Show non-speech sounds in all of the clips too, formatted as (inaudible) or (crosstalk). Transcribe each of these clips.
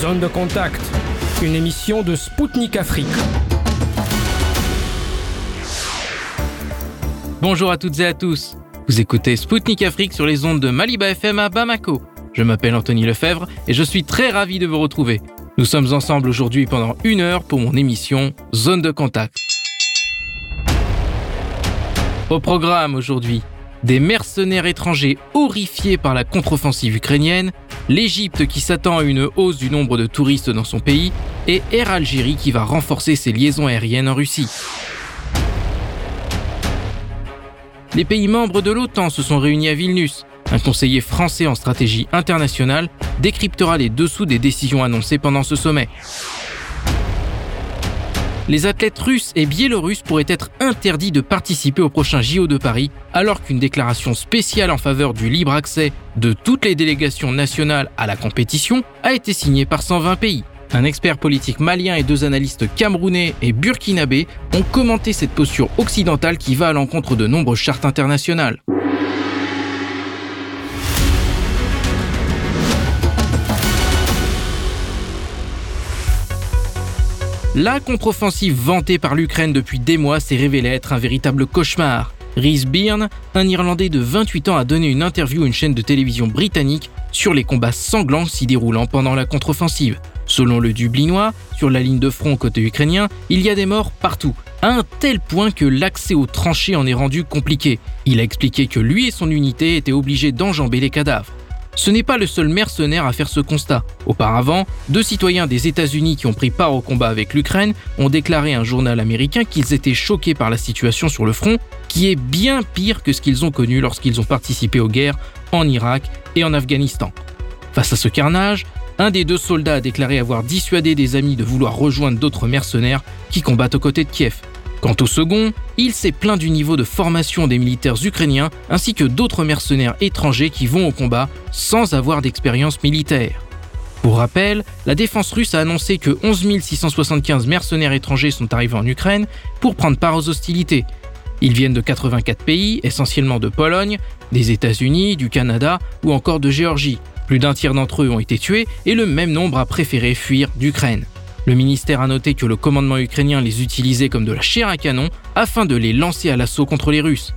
Zone de contact, une émission de Spoutnik Afrique. Bonjour à toutes et à tous. Vous écoutez Spoutnik Afrique sur les ondes de Maliba FM à Bamako. Je m'appelle Anthony Lefebvre et je suis très ravi de vous retrouver. Nous sommes ensemble aujourd'hui pendant une heure pour mon émission Zone de contact. Au programme aujourd'hui, des mercenaires étrangers horrifiés par la contre-offensive ukrainienne, l'Égypte qui s'attend à une hausse du nombre de touristes dans son pays et Air Algérie qui va renforcer ses liaisons aériennes en Russie. Les pays membres de l'OTAN se sont réunis à Vilnius. Un conseiller français en stratégie internationale décryptera les dessous des décisions annoncées pendant ce sommet les athlètes russes et biélorusses pourraient être interdits de participer au prochain JO de Paris, alors qu'une déclaration spéciale en faveur du libre accès de toutes les délégations nationales à la compétition a été signée par 120 pays. Un expert politique malien et deux analystes camerounais et burkinabés ont commenté cette posture occidentale qui va à l'encontre de nombreuses chartes internationales. La contre-offensive vantée par l'Ukraine depuis des mois s'est révélée être un véritable cauchemar. Rhys Byrne, un Irlandais de 28 ans, a donné une interview à une chaîne de télévision britannique sur les combats sanglants s'y déroulant pendant la contre-offensive. Selon le Dublinois, sur la ligne de front côté ukrainien, il y a des morts partout, à un tel point que l'accès aux tranchées en est rendu compliqué. Il a expliqué que lui et son unité étaient obligés d'enjamber les cadavres. Ce n'est pas le seul mercenaire à faire ce constat. Auparavant, deux citoyens des États-Unis qui ont pris part au combat avec l'Ukraine ont déclaré à un journal américain qu'ils étaient choqués par la situation sur le front, qui est bien pire que ce qu'ils ont connu lorsqu'ils ont participé aux guerres en Irak et en Afghanistan. Face à ce carnage, un des deux soldats a déclaré avoir dissuadé des amis de vouloir rejoindre d'autres mercenaires qui combattent aux côtés de Kiev. Quant au second, il s'est plaint du niveau de formation des militaires ukrainiens ainsi que d'autres mercenaires étrangers qui vont au combat sans avoir d'expérience militaire. Pour rappel, la défense russe a annoncé que 11 675 mercenaires étrangers sont arrivés en Ukraine pour prendre part aux hostilités. Ils viennent de 84 pays, essentiellement de Pologne, des États-Unis, du Canada ou encore de Géorgie. Plus d'un tiers d'entre eux ont été tués et le même nombre a préféré fuir d'Ukraine. Le ministère a noté que le commandement ukrainien les utilisait comme de la chair à canon afin de les lancer à l'assaut contre les Russes.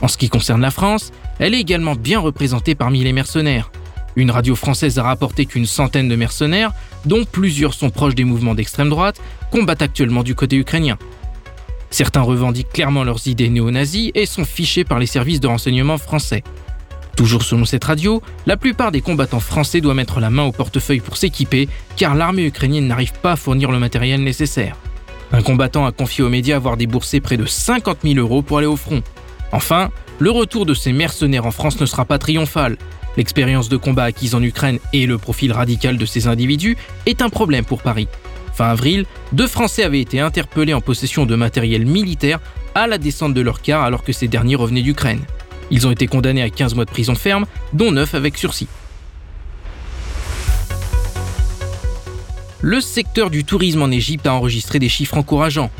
En ce qui concerne la France, elle est également bien représentée parmi les mercenaires. Une radio française a rapporté qu'une centaine de mercenaires, dont plusieurs sont proches des mouvements d'extrême droite, combattent actuellement du côté ukrainien. Certains revendiquent clairement leurs idées néo-nazis et sont fichés par les services de renseignement français. Toujours selon cette radio, la plupart des combattants français doivent mettre la main au portefeuille pour s'équiper, car l'armée ukrainienne n'arrive pas à fournir le matériel nécessaire. Un combattant a confié aux médias avoir déboursé près de 50 000 euros pour aller au front. Enfin, le retour de ces mercenaires en France ne sera pas triomphal. L'expérience de combat acquise en Ukraine et le profil radical de ces individus est un problème pour Paris. Fin avril, deux Français avaient été interpellés en possession de matériel militaire à la descente de leur car alors que ces derniers revenaient d'Ukraine. Ils ont été condamnés à 15 mois de prison ferme, dont 9 avec sursis. Le secteur du tourisme en Égypte a enregistré des chiffres encourageants.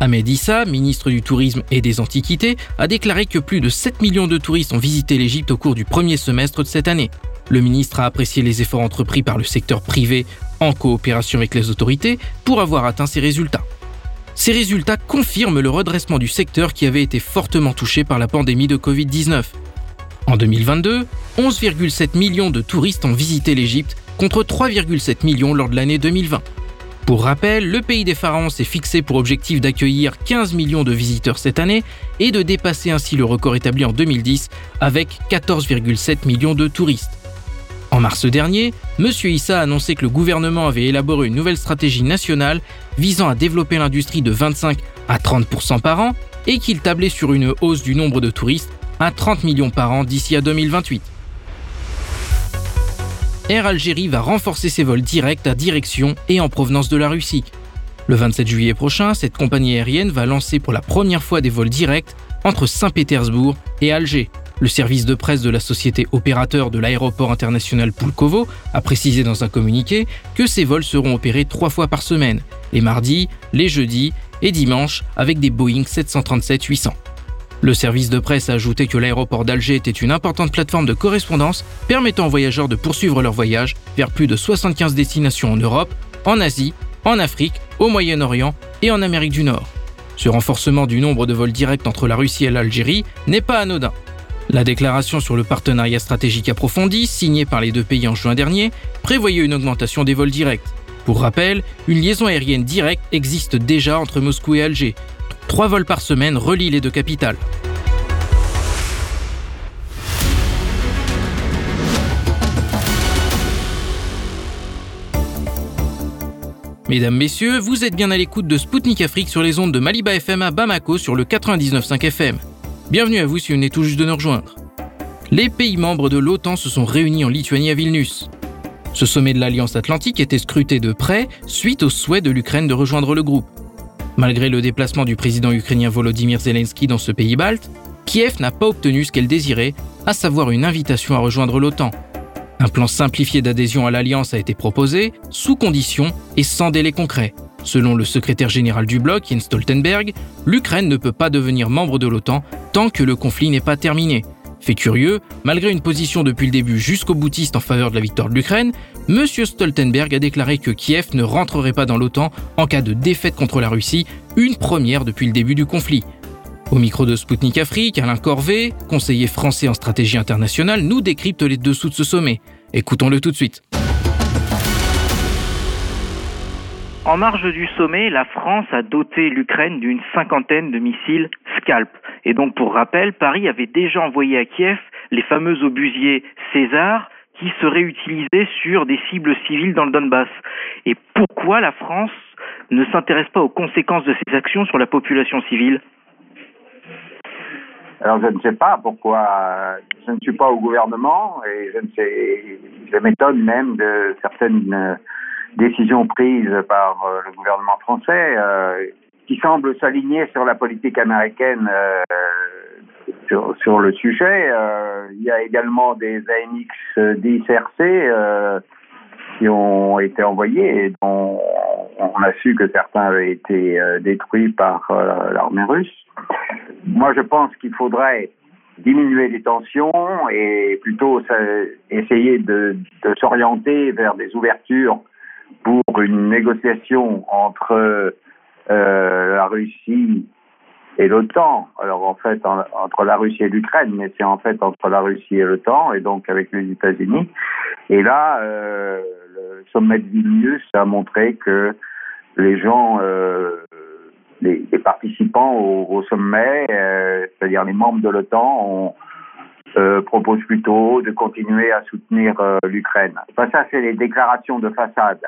Ahmed Issa, ministre du Tourisme et des Antiquités, a déclaré que plus de 7 millions de touristes ont visité l'Égypte au cours du premier semestre de cette année. Le ministre a apprécié les efforts entrepris par le secteur privé en coopération avec les autorités pour avoir atteint ces résultats. Ces résultats confirment le redressement du secteur qui avait été fortement touché par la pandémie de Covid-19. En 2022, 11,7 millions de touristes ont visité l'Égypte contre 3,7 millions lors de l'année 2020. Pour rappel, le pays des pharaons s'est fixé pour objectif d'accueillir 15 millions de visiteurs cette année et de dépasser ainsi le record établi en 2010 avec 14,7 millions de touristes. En mars dernier, M. Issa a annoncé que le gouvernement avait élaboré une nouvelle stratégie nationale visant à développer l'industrie de 25 à 30% par an et qu'il tablait sur une hausse du nombre de touristes à 30 millions par an d'ici à 2028. Air Algérie va renforcer ses vols directs à direction et en provenance de la Russie. Le 27 juillet prochain, cette compagnie aérienne va lancer pour la première fois des vols directs entre Saint-Pétersbourg et Alger. Le service de presse de la société opérateur de l'aéroport international Pulkovo a précisé dans un communiqué que ces vols seront opérés trois fois par semaine, les mardis, les jeudis et dimanches avec des Boeing 737-800. Le service de presse a ajouté que l'aéroport d'Alger était une importante plateforme de correspondance permettant aux voyageurs de poursuivre leur voyage vers plus de 75 destinations en Europe, en Asie, en Afrique, au Moyen-Orient et en Amérique du Nord. Ce renforcement du nombre de vols directs entre la Russie et l'Algérie n'est pas anodin. La déclaration sur le partenariat stratégique approfondi, signée par les deux pays en juin dernier, prévoyait une augmentation des vols directs. Pour rappel, une liaison aérienne directe existe déjà entre Moscou et Alger. Trois vols par semaine relient les deux capitales. Mesdames, Messieurs, vous êtes bien à l'écoute de Spoutnik Afrique sur les ondes de Maliba FM à Bamako sur le 99.5 FM. Bienvenue à vous si vous venez tout juste de nous rejoindre. Les pays membres de l'OTAN se sont réunis en Lituanie à Vilnius. Ce sommet de l'Alliance Atlantique était scruté de près suite au souhait de l'Ukraine de rejoindre le groupe. Malgré le déplacement du président ukrainien Volodymyr Zelensky dans ce pays balte, Kiev n'a pas obtenu ce qu'elle désirait, à savoir une invitation à rejoindre l'OTAN. Un plan simplifié d'adhésion à l'Alliance a été proposé, sous conditions et sans délai concret. Selon le secrétaire général du bloc, Jens Stoltenberg, l'Ukraine ne peut pas devenir membre de l'OTAN tant que le conflit n'est pas terminé. Fait curieux, malgré une position depuis le début jusqu'au boutiste en faveur de la victoire de l'Ukraine, M. Stoltenberg a déclaré que Kiev ne rentrerait pas dans l'OTAN en cas de défaite contre la Russie, une première depuis le début du conflit. Au micro de Spoutnik Afrique, Alain Corvet, conseiller français en stratégie internationale, nous décrypte les dessous de ce sommet. Écoutons-le tout de suite. En marge du sommet, la France a doté l'Ukraine d'une cinquantaine de missiles Scalp. Et donc, pour rappel, Paris avait déjà envoyé à Kiev les fameux obusiers César qui seraient utilisés sur des cibles civiles dans le Donbass. Et pourquoi la France ne s'intéresse pas aux conséquences de ces actions sur la population civile? Alors je ne sais pas pourquoi je ne suis pas au gouvernement et je ne sais, je m'étonne même de certaines décisions prises par euh, le gouvernement français euh, qui semblent s'aligner sur la politique américaine sur, sur, le sujet. il y a également des ANX 10 RC qui ont été envoyés et dont on a su que certains avaient été détruits par l'armée russe. Moi, je pense qu'il faudrait diminuer les tensions et plutôt essayer de, s'orienter vers des ouvertures pour une négociation entre euh, la Russie et l'OTAN. Alors en fait, entre la Russie et l'Ukraine, mais c'est en fait entre la Russie et l'OTAN, et donc avec les États-Unis. Et là, euh, le sommet de Vilnius a montré que les gens euh, les, participants au, sommet, c'est-à-dire les membres de l'OTAN, euh, proposent plutôt de continuer à soutenir euh, l'Ukraine. Ça, c'est les déclarations de façade.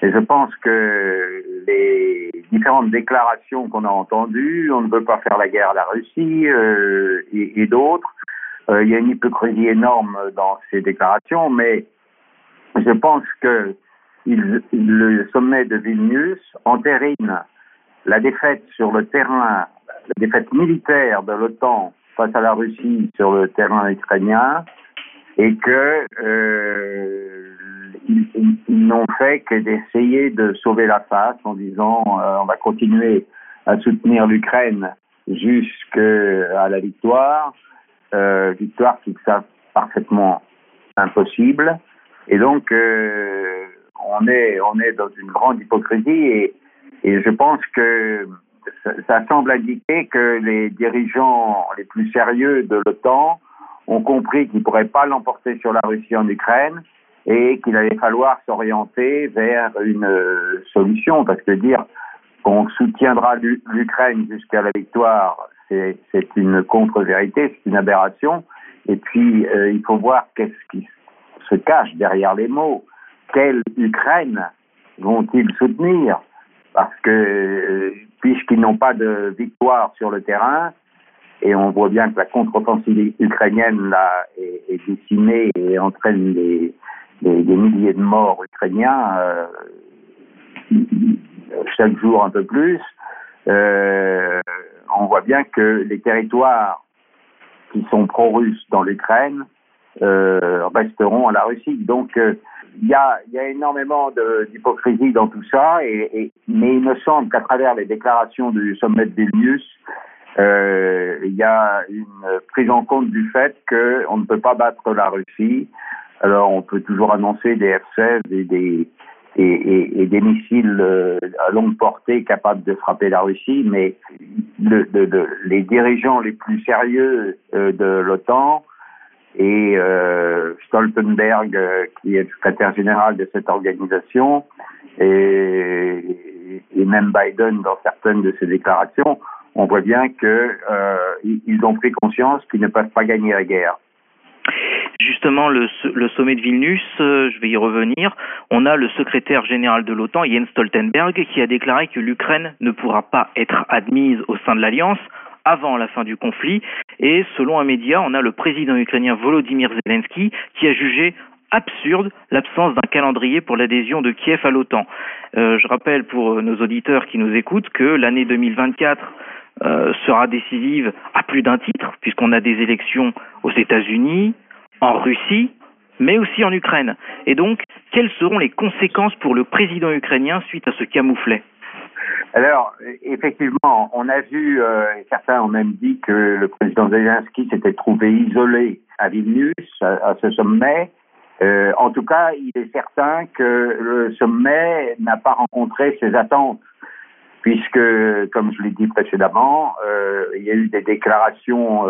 Et je pense que les différentes déclarations qu'on a entendues, on ne veut pas faire la guerre à la Russie et, d'autres, il y a une hypocrisie énorme dans ces déclarations, mais je pense que le sommet de Vilnius entérine la défaite sur le terrain, la défaite militaire de l'OTAN face à la Russie sur le terrain ukrainien, et que euh, n'ont fait que d'essayer de sauver la face en disant euh, on va continuer à soutenir l'Ukraine jusqu'à la victoire, euh, victoire qu'ils savent parfaitement impossible. Et donc on est on est dans une grande hypocrisie et je pense que ça, semble indiquer que les dirigeants les plus sérieux de l'OTAN ont compris qu'ils ne pourraient pas l'emporter sur la Russie en Ukraine et qu'il allait falloir s'orienter vers une euh, solution. Parce que dire qu'on soutiendra l'Ukraine jusqu'à la victoire, c'est une contre-vérité, c'est une aberration. Et puis, euh, il faut voir qu'est-ce qui se cache derrière les mots. Quelle Ukraine vont-ils soutenir? Parce que euh, puisqu'ils n'ont pas de victoire sur le terrain, et on voit bien que la contre-offensive ukrainienne là, est, décimée et entraîne des milliers de morts ukrainiens euh, chaque jour un peu plus, euh, on voit bien que les territoires qui sont pro-russes dans l'Ukraine euh, resteront à la Russie. Donc euh, il y a, énormément d'hypocrisie dans tout ça, mais il me semble qu'à travers les déclarations du sommet de Vilnius, euh, il y a une prise en compte du fait qu'on ne peut pas battre la Russie. Alors on peut toujours annoncer des F-16 et des, missiles à longue portée capables de frapper la Russie, mais le, les dirigeants les plus sérieux de l'OTAN et euh, Stoltenberg, qui est le secrétaire général de cette organisation, et, même Biden dans certaines de ses déclarations, on voit bien qu'ils ont pris conscience qu'ils ne peuvent pas gagner la guerre. Justement, le, sommet de Vilnius, euh, je vais y revenir, on a le secrétaire général de l'OTAN, Jens Stoltenberg, qui a déclaré que l'Ukraine ne pourra pas être admise au sein de l'Alliance avant la fin du conflit. Et selon un média, on a le président ukrainien Volodymyr Zelensky qui a jugé absurde l'absence d'un calendrier pour l'adhésion de Kiev à l'OTAN. Euh, je rappelle pour nos auditeurs qui nous écoutent que l'année 2024 euh, sera décisive à plus d'un titre, puisqu'on a des élections aux États-Unis, en Russie, mais aussi en Ukraine. Et donc, quelles seront les conséquences pour le président ukrainien suite à ce camouflet? Alors, effectivement, on a vu, euh, certains ont même dit que le président Zelensky s'était trouvé isolé à Vilnius, à, ce sommet. Euh, en tout cas, il est certain que le sommet n'a pas rencontré ses attentes, puisque, comme je l'ai dit précédemment, euh, il y a eu des déclarations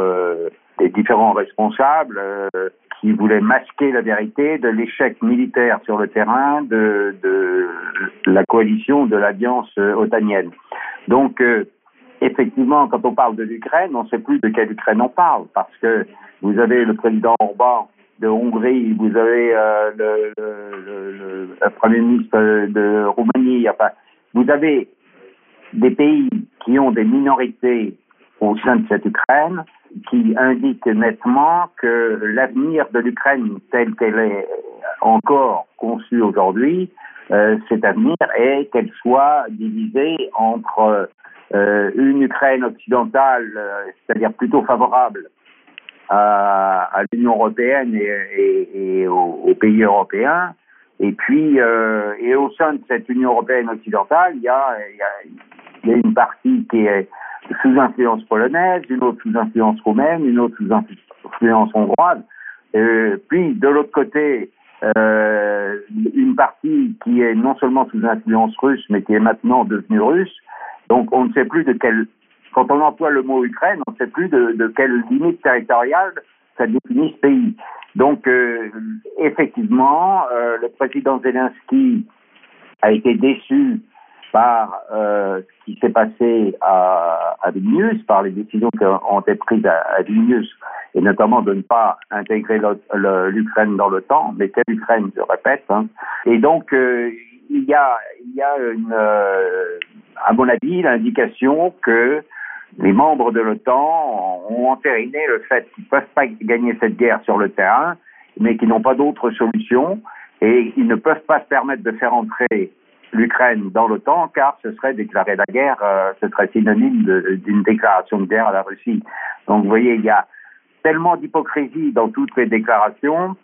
des différents responsables qui voulait masquer la vérité de l'échec militaire sur le terrain de, la coalition de l'alliance otanienne. Donc, euh, effectivement, quand on parle de l'Ukraine, on ne sait plus de quelle Ukraine on parle, parce que vous avez le président Orban de Hongrie, vous avez euh, le, Premier ministre de Roumanie, enfin, vous avez des pays qui ont des minorités au sein de cette Ukraine, qui indique nettement que l'avenir de l'Ukraine tel qu'elle est encore conçue aujourd'hui, euh, cet avenir est qu'elle soit divisée entre euh, une Ukraine occidentale, euh, c'est-à-dire plutôt favorable à, l'Union européenne et, aux, pays européens, et puis et au sein de cette Union européenne occidentale, il y a, il y a une partie qui est sous influence polonaise, une autre sous influence roumaine, une autre sous influence hongroise. Euh, puis de l'autre côté, euh, une partie qui est non seulement sous influence russe, mais qui est maintenant devenue russe. Donc on ne sait plus de quelle, quand on emploie le mot Ukraine, on ne sait plus de, de quelle limite territoriale ça définit ce pays. Donc euh, effectivement, le président Zelensky a été déçu par euh, ce qui s'est passé à, à, Vilnius, par les décisions qui ont été prises à, Vilnius, et notamment de ne pas intégrer l'Ukraine dans l'OTAN, mais quelle Ukraine, je répète. Hein. Et donc, euh, il y a, il y a une, euh, à mon avis, l'indication que les membres de l'OTAN ont entériné le fait qu'ils ne peuvent pas gagner cette guerre sur le terrain, mais qu'ils n'ont pas d'autre solution, et ils ne peuvent pas se permettre de faire entrer l'Ukraine dans l'OTAN, car ce serait déclarer la guerre, euh, ce serait synonyme d'une déclaration de guerre à la Russie. Donc vous voyez, il y a tellement d'hypocrisie dans toutes les déclarations,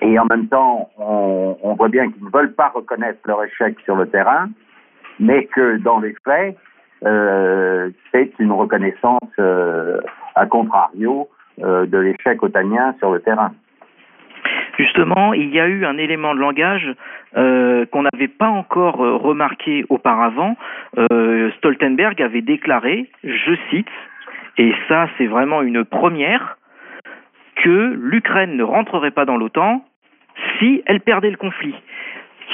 et en même temps, on, voit bien qu'ils ne veulent pas reconnaître leur échec sur le terrain, mais que dans les faits, euh, c'est une reconnaissance euh, à contrario de l'échec otanien sur le terrain. Justement, il y a eu un élément de langage euh, qu'on n'avait pas encore euh, remarqué auparavant. Euh, Stoltenberg avait déclaré, je cite, et ça c'est vraiment une première, que l'Ukraine ne rentrerait pas dans l'OTAN si elle perdait le conflit.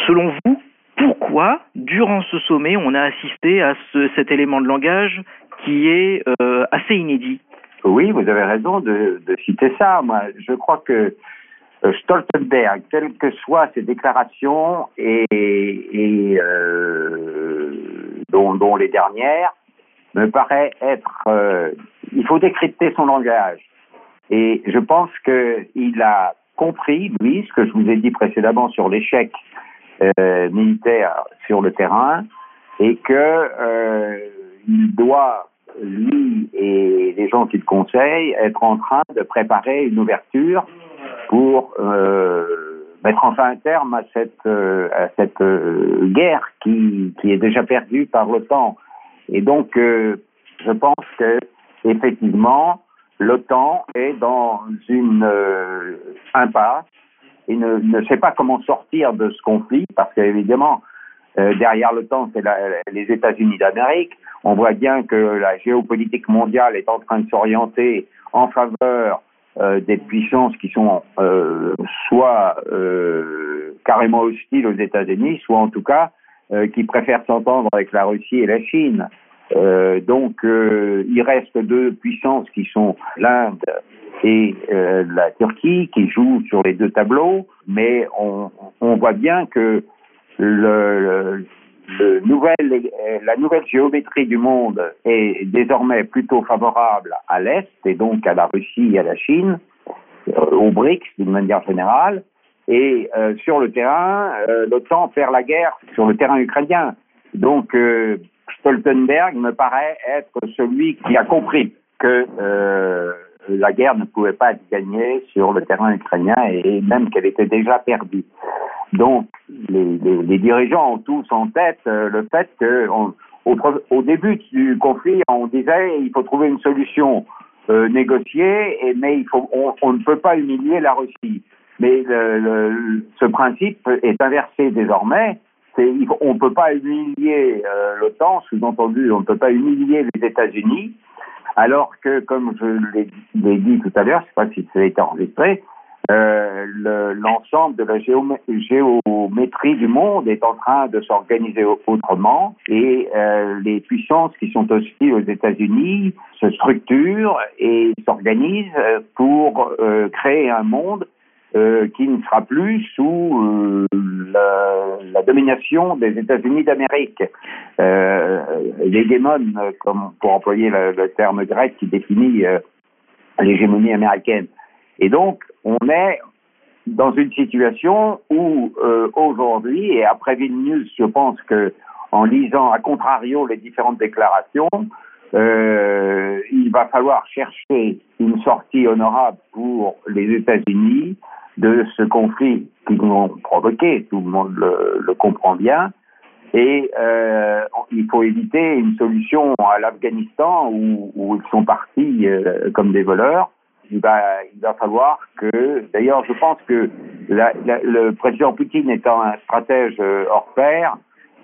Selon vous, pourquoi, durant ce sommet, on a assisté à ce, cet élément de langage qui est assez inédit? Oui, vous avez raison de, de citer ça. Moi, je crois que Stoltenberg, quelles que soient ses déclarations et, et euh, dont, les dernières, me paraît être. Euh, il faut décrypter son langage. Et je pense qu'il a compris, lui, ce que je vous ai dit précédemment sur l'échec euh, militaire sur le terrain, et que euh, il doit, lui et les gens qu'il conseille, être en train de préparer une ouverture pour euh, mettre enfin un terme à cette, euh, à cette euh, guerre qui, qui est déjà perdue par l'OTAN. Et donc, je pense que effectivement, l'OTAN est dans une euh, impasse et ne, ne, sait pas comment sortir de ce conflit parce qu'évidemment, euh, derrière l'OTAN, c'est les États-Unis d'Amérique. On voit bien que la géopolitique mondiale est en train de s'orienter en faveur euh, des puissances qui sont euh, soit euh, carrément hostiles aux États-Unis, soit en tout cas qui préfèrent s'entendre avec la Russie et la Chine. donc il reste deux puissances qui sont l'Inde et la Turquie qui jouent sur les deux tableaux, mais on, voit bien que le nouvelle, la nouvelle géométrie du monde est désormais plutôt favorable à l'Est et donc à la Russie et à la Chine, euh, aux BRICS d'une manière générale. Et euh, sur le terrain, euh, l'OTAN perd la guerre sur le terrain ukrainien. Donc Stoltenberg me paraît être celui qui a compris que la guerre ne pouvait pas être gagnée sur le terrain ukrainien et même qu'elle était déjà perdue. Donc, les, dirigeants ont tous en tête euh, le fait que au, début du conflit, on disait il faut trouver une solution euh, négociée, et, mais on, ne peut pas humilier la Russie. Mais ce principe est inversé désormais. on ne peut pas humilier euh, l'OTAN, sous-entendu, on ne peut pas humilier les États-Unis, alors que, comme je l'ai dit tout à l'heure, je ne sais pas si ça a été enregistré, euh, l'ensemble de la géométrie du monde est en train de s'organiser autrement et euh, les puissances qui sont hostiles aux États-Unis se structurent et s'organisent pour euh, créer un monde euh, qui ne sera plus sous euh, la, domination des États-Unis d'Amérique. Euh, L'hégémone, comme pour employer le, le, terme grec qui définit l'hégémonie américaine. Et donc, on est dans une situation où euh, aujourd'hui, et après Vilnius, je pense que en lisant à contrario les différentes déclarations, euh, il va falloir chercher une sortie honorable pour les États-Unis de ce conflit qu'ils ont provoqué, tout le monde le, comprend bien, et euh, il faut éviter une solution à l'Afghanistan où, ils sont partis euh, comme des voleurs. Il va, il va falloir que, d'ailleurs, je pense que le président Poutine étant un stratège euh, hors pair,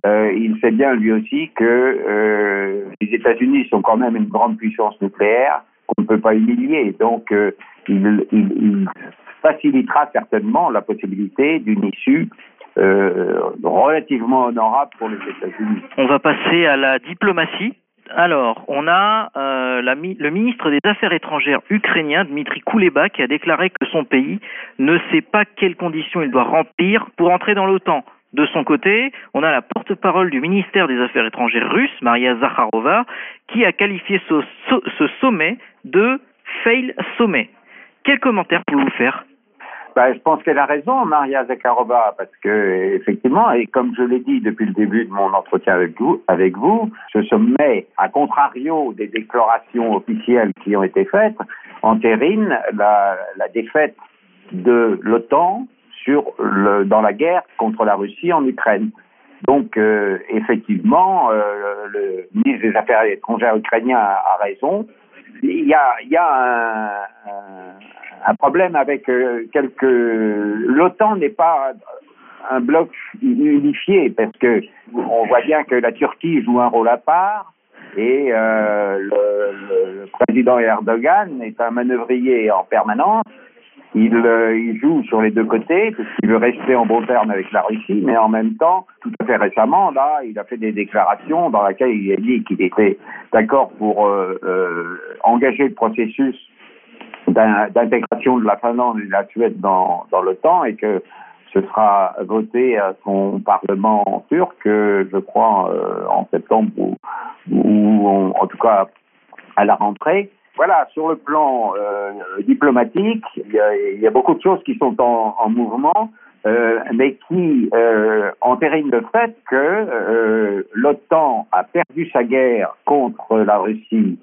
euh, il sait bien lui aussi que euh, les États-Unis sont quand même une grande puissance nucléaire qu'on ne peut pas humilier. Donc, euh, il, il, il, facilitera certainement la possibilité d'une issue relativement honorable pour les États-Unis. On va passer à la diplomatie. Alors, on a le ministre des Affaires étrangères ukrainien, Dmitri Kouleba, qui a déclaré que son pays ne sait pas quelles conditions il doit remplir pour entrer dans l'OTAN. De son côté, on a la porte-parole du ministère des Affaires étrangères russe, Maria Zakharova, qui a qualifié ce, sommet de fail sommet. Quel commentaire pouvez-vous faire? Ben, je pense qu'elle a raison, Maria Zakharova, parce que effectivement, et comme je l'ai dit depuis le début de mon entretien avec vous, ce sommet, à contrario des déclarations officielles qui ont été faites, entérine la défaite de l'OTAN dans la guerre contre la Russie en Ukraine. Donc, euh, effectivement, euh, le ministre des Affaires étrangères ukrainien a, raison. Il y a, un, problème avec euh, quelques. L'OTAN n'est pas un bloc unifié parce que on voit bien que la Turquie joue un rôle à part et le, président Erdogan est un manœuvrier en permanence. Il, euh, il, joue sur les deux côtés parce qu'il veut rester en bon terme avec la Russie, mais en même temps, tout à fait récemment, là, il a fait des déclarations dans lesquelles il a dit qu'il était d'accord pour euh, euh engager le processus d'intégration de la Finlande et de la Suède dans, l'OTAN et que ce sera voté à son parlement turc, je crois, en septembre ou en, tout cas à la rentrée. Voilà, sur le plan euh, diplomatique, il y, y, a, beaucoup de choses qui sont en, en mouvement, euh, mais qui euh, entérinent le fait que euh, l'OTAN a perdu sa guerre contre la Russie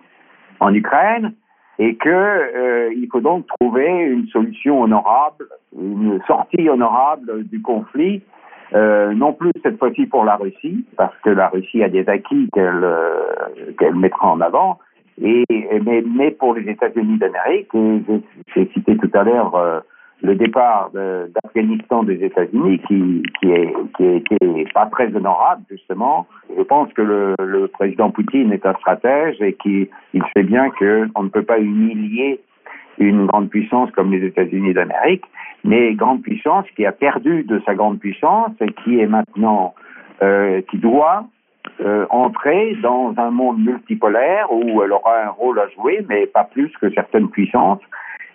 en Ukraine et que euh, il faut donc trouver une solution honorable, une sortie honorable du conflit, euh, non plus cette fois-ci pour la Russie, parce que la Russie a des acquis qu'elle euh, qu'elle mettra en avant, Et, mais, pour les États-Unis d'Amérique, j'ai cité tout à l'heure euh, le départ d'Afghanistan des États-Unis qui, qui, qui été pas très honorable justement. Je pense que le, président Poutine est un stratège et qu'il sait bien qu'on ne peut pas humilier une grande puissance comme les États-Unis d'Amérique, mais grande puissance qui a perdu de sa grande puissance et qui est maintenant, euh, qui doit euh, entrer dans un monde multipolaire où elle aura un rôle à jouer, mais pas plus que certaines puissances,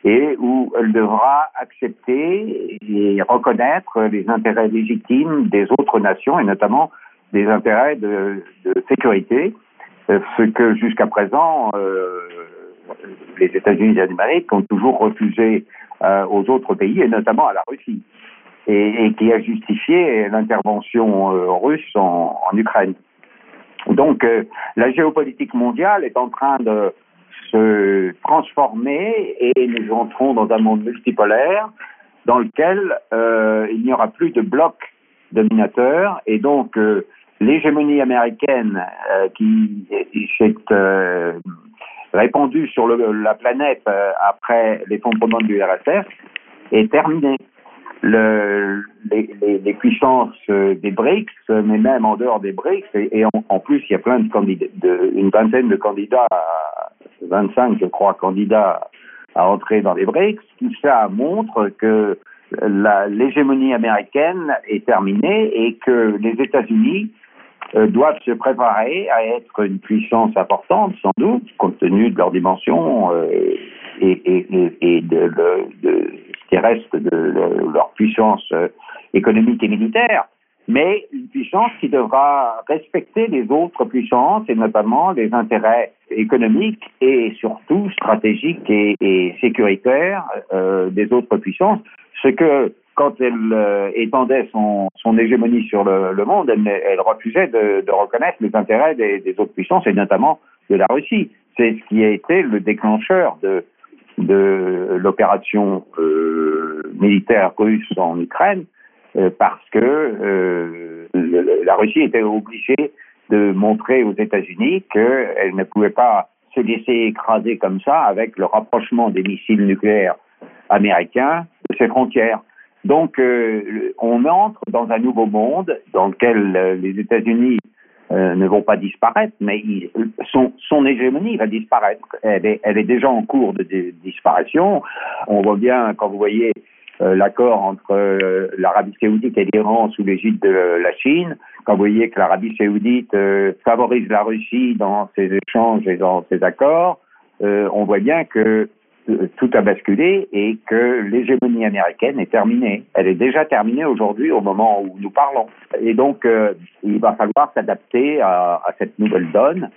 et où elle devra accepter et reconnaître les intérêts légitimes des autres nations, et notamment des intérêts de, sécurité, euh, ce que jusqu'à présent euh, les États-Unis d'Amérique ont toujours refusé aux autres pays, et notamment à la Russie, et, et qui a justifié l'intervention russe en, Ukraine. Donc, euh, la géopolitique mondiale est en train de se transformer et nous entrons dans un monde multipolaire dans lequel euh, il n'y aura plus de bloc dominateur et donc euh, l'hégémonie américaine euh, qui s'est répandue sur le, la planète après l'effondrement du RSS est terminée. Le, les, les, puissances des BRICS, mais même en dehors des BRICS, et, en, plus il y a plein de candidats, de, une vingtaine de candidats, 25 je crois candidats à entrer dans les BRICS, tout ça montre que l'hégémonie américaine est terminée et que les États-Unis euh, doivent se préparer à être une puissance importante, sans doute, compte tenu de leur dimension euh, et, et, et, de, de, qui reste de leur puissance euh, économique et militaire, mais une puissance qui devra respecter les autres puissances et notamment les intérêts économiques et surtout stratégiques et, sécuritaires euh, des autres puissances, ce que quand elle euh, étendait son, hégémonie sur le, monde, elle, refusait de, de, reconnaître les intérêts des, des, autres puissances et notamment de la Russie. C'est ce qui a été le déclencheur de, de l'opération euh, militaire russe en Ukraine, euh, parce que euh, la Russie était obligée de montrer aux États-Unis qu'elle ne pouvait pas se laisser écraser comme ça avec le rapprochement des missiles nucléaires américains de ses frontières. Donc, euh, on entre dans un nouveau monde dans lequel les États-Unis euh, ne vont pas disparaître, mais son, hégémonie va disparaître. Elle est, déjà en cours de, de disparition. On voit bien, quand vous voyez euh, l'accord entre euh, l'Arabie saoudite et l'Iran sous l'égide de la Chine, quand vous voyez que l'Arabie saoudite favorise la Russie dans ses échanges et dans ses accords, on voit bien que tout a basculé et que l'hégémonie américaine est terminée. Elle est déjà terminée aujourd'hui au moment où nous parlons. Et donc, euh, il va falloir s'adapter à, cette nouvelle donne.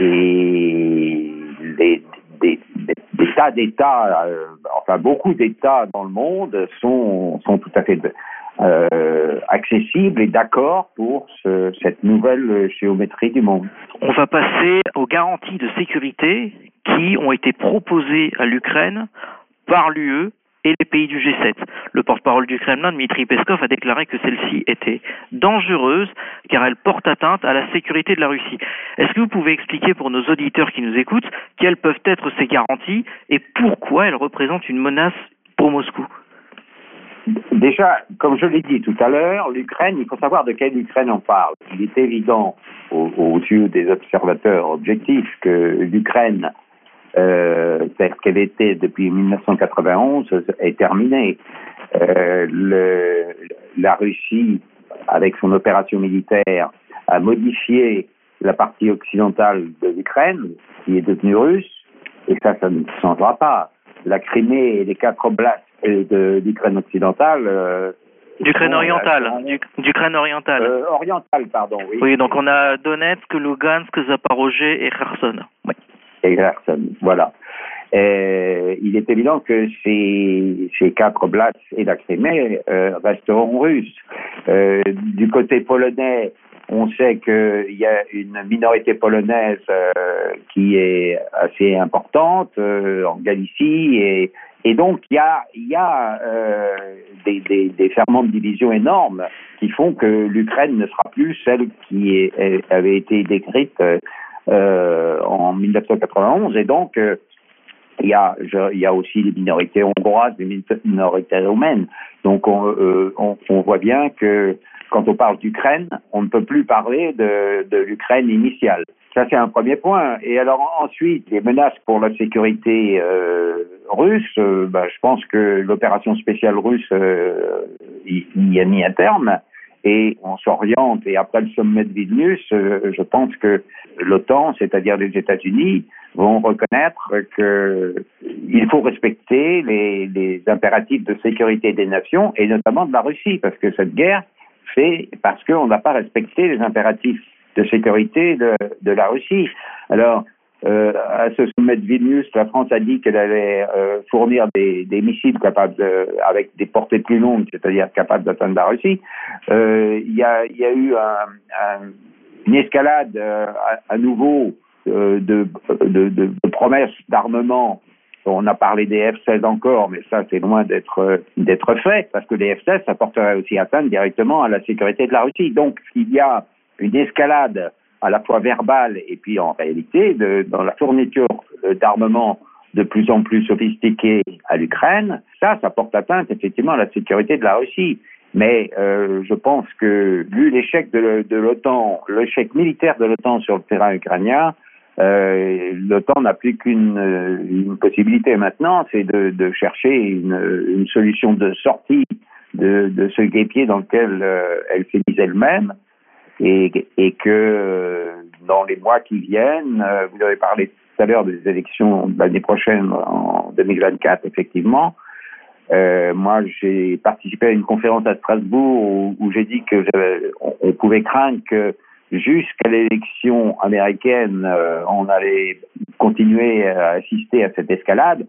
Et des, des tas d'États, euh, enfin beaucoup d'États dans le monde sont, sont tout à fait euh, accessibles et d'accord pour ce, cette nouvelle géométrie du monde. On va passer aux garanties de sécurité qui ont été proposées à l'Ukraine par l'UE et les pays du G7. Le porte-parole du Kremlin, Dmitri Peskov, a déclaré que celle-ci était dangereuse car elle porte atteinte à la sécurité de la Russie. Est-ce que vous pouvez expliquer pour nos auditeurs qui nous écoutent quelles peuvent être ces garanties et pourquoi elles représentent une menace pour Moscou? Déjà, comme je l'ai dit tout à l'heure, l'Ukraine, il faut savoir de quelle Ukraine on parle. Il est évident aux, aux yeux des observateurs objectifs que l'Ukraine euh, telle qu'elle était depuis 1991 est terminée. Euh, la Russie, avec son opération militaire, a modifié la partie occidentale de l'Ukraine, qui est devenue russe, et ça, ça ne changera pas. La Crimée et les quatre oblasts de l'Ukraine occidentale. Euh, D'Ukraine orientale, d'Ukraine orientale. Euh, orientale, pardon, oui. Oui, donc on a Donetsk, Lugansk, Zaporozhye et Kherson. Oui. Et Kherson, voilà. Il est évident que ces, ces quatre blasts et la Crimée euh, resteront russes. Euh, du côté polonais, on sait qu'il y a une minorité polonaise euh, qui est assez importante euh, en Galicie et, donc il y a, euh, des, ferments de division énormes qui font que l'Ukraine ne sera plus celle qui avait été décrite en 1991. Et donc, il y, a, aussi les minorités hongroises, les minorités roumaines. Donc on, on, on voit bien que quand on parle d'Ukraine, on ne peut plus parler de, de l'Ukraine initiale. Ça, c'est un premier point. Et alors ensuite, les menaces pour la sécurité euh, russe, euh, bah, je pense que l'opération spéciale russe euh, y, a mis un terme. Et on s'oriente, et après le sommet de Vilnius, euh, je pense que l'OTAN, c'est-à-dire les États-Unis, vont reconnaître qu'il faut respecter les, les impératifs de sécurité des nations, et notamment de la Russie, parce que cette guerre, fait parce qu'on n'a pas respecté les impératifs de sécurité de, la Russie. Alors, euh, à ce sommet de Vilnius, la France a dit qu'elle allait euh, fournir des, missiles capables de, avec des portées plus longues, c'est-à-dire capables d'atteindre la Russie. Euh, il y, a, eu un, un, une escalade à, nouveau de promesses d'armement on a parlé des F-16 encore, mais ça, c'est loin d'être d'être fait, parce que les F-16, ça porterait aussi atteinte directement à la sécurité de la Russie. Donc, il y a une escalade à la fois verbale et puis en réalité de, dans la fourniture d'armements de plus en plus sophistiqués à l'Ukraine, ça, ça porte atteinte effectivement à la sécurité de la Russie. Mais euh, je pense que, vu l'échec de l'OTAN, l'échec militaire de l'OTAN sur le terrain ukrainien, euh, L'OTAN n'a plus qu'une euh, une possibilité maintenant, c'est de, de, chercher une, une, solution de sortie de, de ce guépier dans lequel euh, elle s'est mise elle-même, et, et, que euh, dans les mois qui viennent, euh, vous avez parlé tout à l'heure des élections de l'année prochaine, en 2024, effectivement. moi, j'ai participé à une conférence à Strasbourg où, j'ai dit que on pouvait craindre que jusqu'à l'élection américaine, euh, on allait continuer à assister à cette escalade.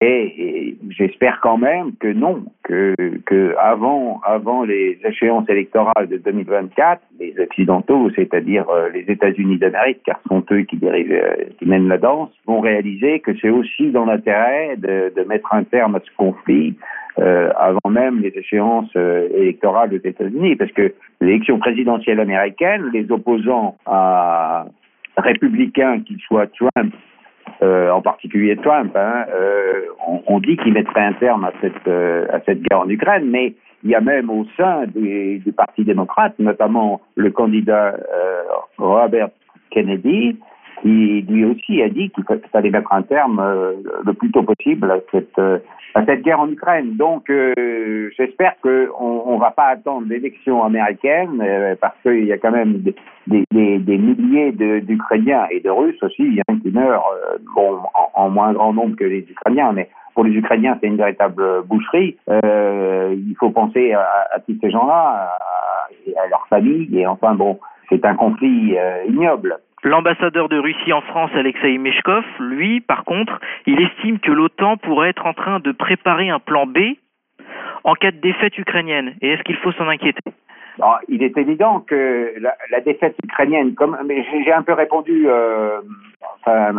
Et, j'espère quand même que non, que, que avant, avant les échéances électorales de 2024, les Occidentaux, c'est-à-dire euh, les États-Unis d'Amérique, car ce sont eux qui, euh, qui mènent la danse, vont réaliser que c'est aussi dans l'intérêt de, mettre un terme à ce conflit euh, avant même les échéances électorales aux États-Unis, parce que l'élection présidentielle américaine, les opposants à républicains, qu'ils soient Trump, euh, en particulier Trump, hein, euh, on, dit qu'ils mettraient un terme à cette, euh, à cette guerre en Ukraine, mais il y a même au sein des, du Parti démocrate, notamment le candidat Robert Kennedy, qui lui aussi a dit qu'il fallait mettre un terme le plus tôt possible à cette à cette guerre en Ukraine. Donc, euh, j'espère qu'on on va pas attendre l'élection américaine euh, parce qu'il y a quand même des, des, des milliers d'Ukrainiens et de Russes aussi hein, qui meurent, euh, bon, en, moins grand nombre que les Ukrainiens, mais pour les Ukrainiens, c'est une véritable boucherie. Euh, il faut penser à, à tous ces gens-là, à, à leurs familles, et enfin, bon, c'est un conflit ignoble. L'ambassadeur de Russie en France, Alexei Meshkov, lui, par contre, il estime que l'OTAN pourrait être en train de préparer un plan B en cas de défaite ukrainienne. Et est-ce qu'il faut s'en inquiéter? Il est évident que la, la défaite ukrainienne, comme mais j'ai un peu répondu euh, enfin,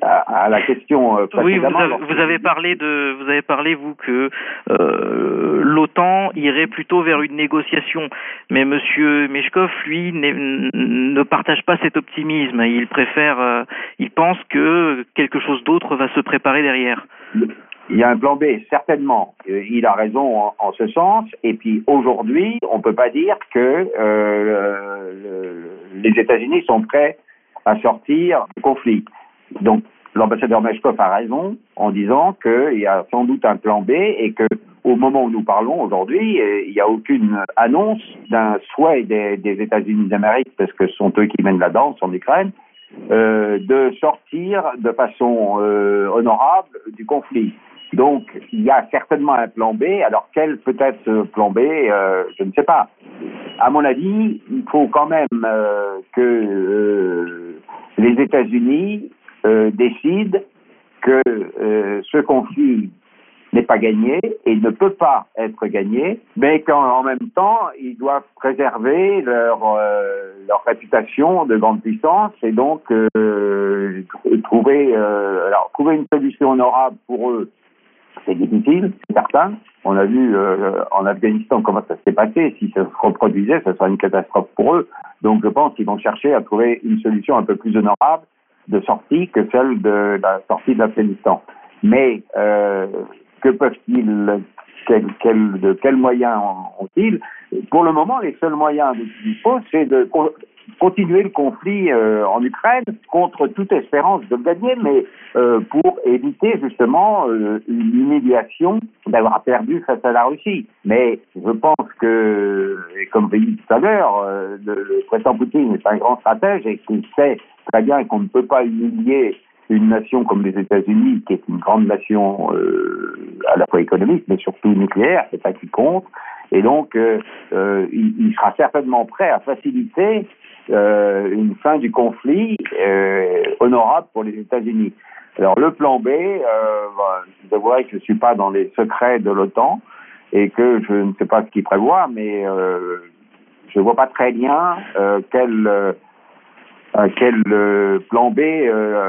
à, à, la question euh, Oui, vous avez, vous avez, parlé de, vous avez parlé vous que euh, l'OTAN irait plutôt vers une négociation, mais Monsieur Meshkov, lui, ne partage pas cet optimisme. Il préfère, euh, il pense que quelque chose d'autre va se préparer derrière. Il y a un plan B, certainement. Euh, il a raison en, ce sens. Et puis aujourd'hui, on ne peut pas dire que euh, le, les États-Unis sont prêts à sortir du conflit. Donc l'ambassadeur Meshkov a raison en disant qu'il y a sans doute un plan B et que au moment où nous parlons aujourd'hui, euh, il n'y a aucune annonce d'un souhait des, États-Unis d'Amérique, parce que ce sont eux qui mènent la danse en Ukraine, de sortir de façon honorable du conflit. Donc, il y a certainement un plan B. Alors, quel peut être ce plan B euh, Je ne sais pas. À mon avis, il faut quand même euh, que euh, les États-Unis euh, décident que euh, ce conflit n'est pas gagné et ne peut pas être gagné, mais qu'en même temps, ils doivent préserver leur, euh, leur réputation de grande puissance et donc trouver, alors, trouver une solution honorable pour eux c'est difficile, c'est certain. On a vu euh, en Afghanistan comment ça s'est passé. Si ça se reproduisait, ce serait une catastrophe pour eux. Donc je pense qu'ils vont chercher à trouver une solution un peu plus honorable de sortie que celle de la sortie de l'Afghanistan. Mais euh, que peuvent-ils, de quels moyens ont-ils? Pour le moment, les seuls moyens qu'ils disposent, c'est de continuer le conflit euh, en Ukraine contre toute espérance de gagner, mais euh, pour éviter justement euh, une humiliation d'avoir perdu face à la Russie. Mais je pense que, comme je dit tout à l'heure, le, président Poutine est un grand stratège et qu'il sait très bien qu'on ne peut pas humilier une nation comme les États-Unis, qui est une grande nation à la fois économique, mais surtout nucléaire, c'est ça qui compte. Et donc, il, sera certainement prêt à faciliter euh, une fin du conflit euh, honorable pour les États-Unis. Alors le plan B, euh, bah, je que je ne suis pas dans les secrets de l'OTAN et que je ne sais pas ce qu'il prévoit, mais euh, je ne vois pas très bien quel, quel plan B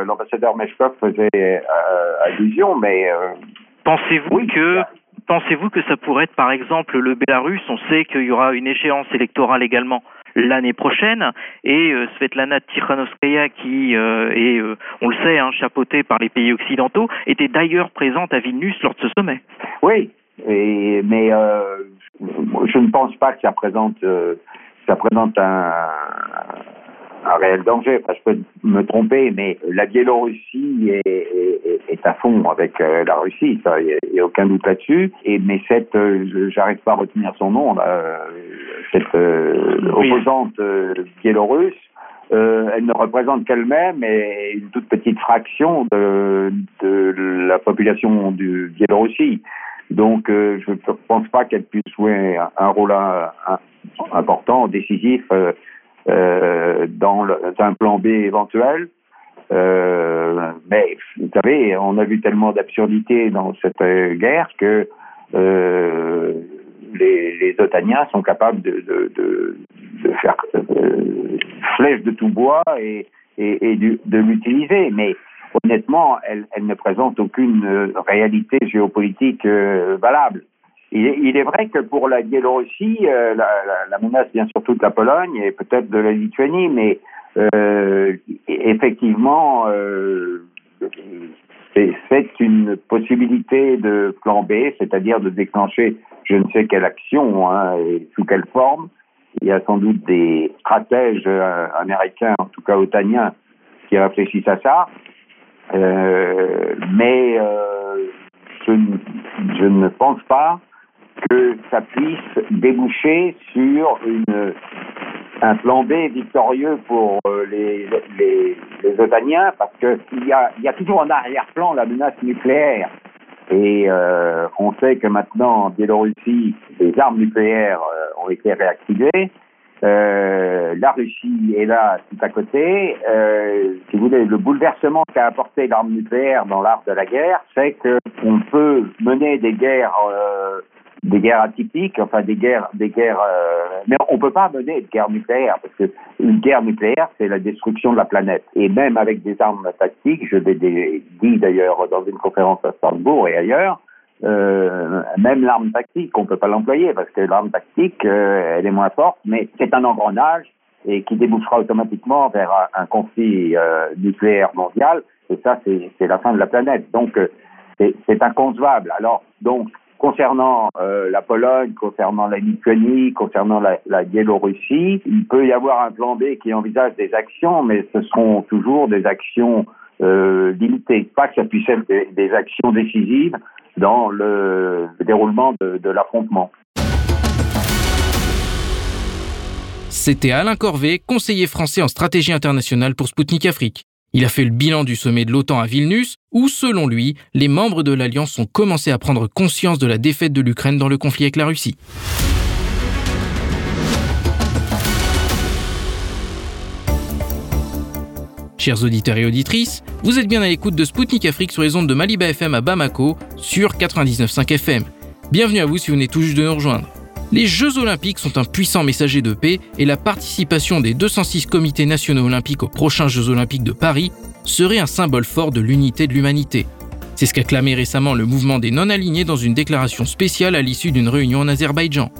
l'ambassadeur Meshkov faisait allusion, mais pensez-vous que pensez-vous que ça pourrait être par exemple le Bélarus? On sait qu'il y aura une échéance électorale également l'année prochaine. Et euh, Svetlana Tikhanovskaya, qui euh, est, euh, on le sait, hein, chapeautée par les pays occidentaux, était d'ailleurs présente à Vilnius lors de ce sommet. Oui, mais je ne pense pas que ça présente, ça présente un, un réel danger. Enfin, je peux me tromper, mais la Biélorussie est, est, est à fond avec euh, la Russie, ça, il n'y a, aucun doute là-dessus. Et mais cette, euh, j'arrive pas à retenir son nom, là, cette euh, opposante biélorusse. elle ne représente qu'elle-même et une toute petite fraction de, de la population du Biélorussie. Donc, je ne pense pas qu'elle puisse jouer un, rôle important, décisif euh, dans, un plan B éventuel. Euh, mais vous savez, on a vu tellement d'absurdités dans cette euh, guerre que euh, les, les Otaniens sont capables de, de, de, de faire euh, flèche de tout bois et, et, et de, de l'utiliser. Mais honnêtement, elle, elle, ne présente aucune réalité géopolitique valable. Il est, vrai que pour la Biélorussie, euh, la, la, menace vient surtout de la Pologne et peut-être de la Lituanie, mais euh, effectivement, euh, c'est une possibilité de plan B, c'est-à-dire de déclencher je ne sais quelle action hein, et sous quelle forme. Il y a sans doute des stratèges américains, en tout cas otaniens, qui réfléchissent à ça. Mais je, je, ne pense pas que ça puisse déboucher sur un plan B victorieux pour euh, les, les, les Otaniens, parce qu'il y a, y a toujours en arrière-plan la menace nucléaire. Et euh, on sait que maintenant en Biélorussie, les armes nucléaires euh, ont été réactivées. La Russie est là tout à côté. Si vous voulez, le bouleversement qu'a apporté l'arme nucléaire dans l'art de la guerre, c'est qu'on peut mener des guerres des guerres atypiques, enfin des guerres, des guerres. Euh, mais on peut pas mener de guerre nucléaire parce que une guerre nucléaire, c'est la destruction de la planète. Et même avec des armes tactiques, je l'ai dit d'ailleurs dans une conférence à Strasbourg et ailleurs, euh, même l'arme tactique, on peut pas l'employer parce que l'arme tactique, euh, elle est moins forte, mais c'est un engrenage et qui débouchera automatiquement vers un, conflit euh, nucléaire mondial. Et ça, c'est la fin de la planète. Donc, euh, c'est inconcevable. Alors, donc, Concernant euh, la Pologne, concernant la Lituanie, concernant la, Biélorussie, il peut y avoir un plan B qui envisage des actions, mais ce seront toujours des actions euh, limitées. Pas que ça puisse être des, actions décisives dans le, le déroulement de, de l'affrontement. C'était Alain Corvet, conseiller français en stratégie internationale pour Sputnik Afrique. Il a fait le bilan du sommet de l'OTAN à Vilnius, où, selon lui, les membres de l'Alliance ont commencé à prendre conscience de la défaite de l'Ukraine dans le conflit avec la Russie. Chers auditeurs et auditrices, vous êtes bien à l'écoute de Spoutnik Afrique sur les ondes de Maliba FM à Bamako sur 99.5 FM. Bienvenue à vous si vous venez tout juste de nous rejoindre. Les Jeux olympiques sont un puissant messager de paix et la participation des 206 comités nationaux olympiques aux prochains Jeux olympiques de Paris serait un symbole fort de l'unité de l'humanité. C'est ce qu'a clamé récemment le mouvement des non-alignés dans une déclaration spéciale à l'issue d'une réunion en Azerbaïdjan.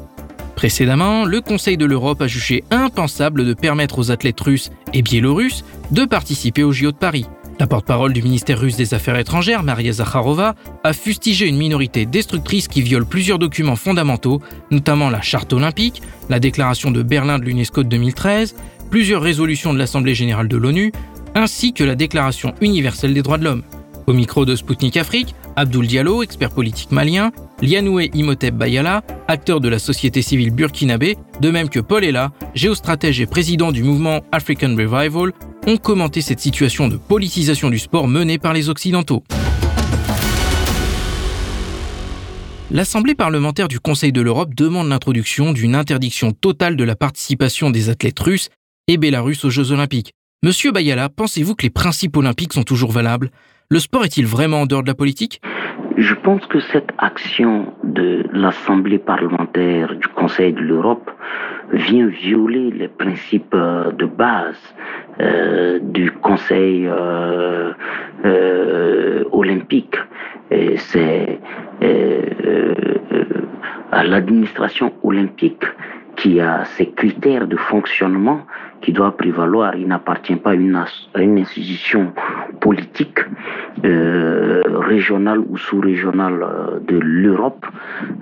Précédemment, le Conseil de l'Europe a jugé impensable de permettre aux athlètes russes et biélorusses de participer aux JO de Paris. La porte-parole du ministère russe des Affaires étrangères, Maria Zakharova, a fustigé une minorité destructrice qui viole plusieurs documents fondamentaux, notamment la Charte olympique, la déclaration de Berlin de l'UNESCO de 2013, plusieurs résolutions de l'Assemblée générale de l'ONU, ainsi que la Déclaration universelle des droits de l'homme. Au micro de Sputnik Afrique, Abdoul Diallo, expert politique malien, Lianoué Imhotep Bayala, acteur de la société civile burkinabé, de même que Paul Ella, géostratège et président du mouvement African Revival, ont commenté cette situation de politisation du sport menée par les Occidentaux. L'Assemblée parlementaire du Conseil de l'Europe demande l'introduction d'une interdiction totale de la participation des athlètes russes et bélarusses aux Jeux olympiques. Monsieur Bayala, pensez-vous que les principes olympiques sont toujours valables? Le sport est-il vraiment en dehors de la politique? Je pense que cette action de l'Assemblée parlementaire du Conseil de l'Europe vient violer les principes euh, de base euh, du Conseil euh, olympique. C'est à l'administration olympique qui a ses critères de fonctionnement qui doit prévaloir. Il n'appartient pas à une, institution politique euh, régionale ou sous-régionale euh, de l'Europe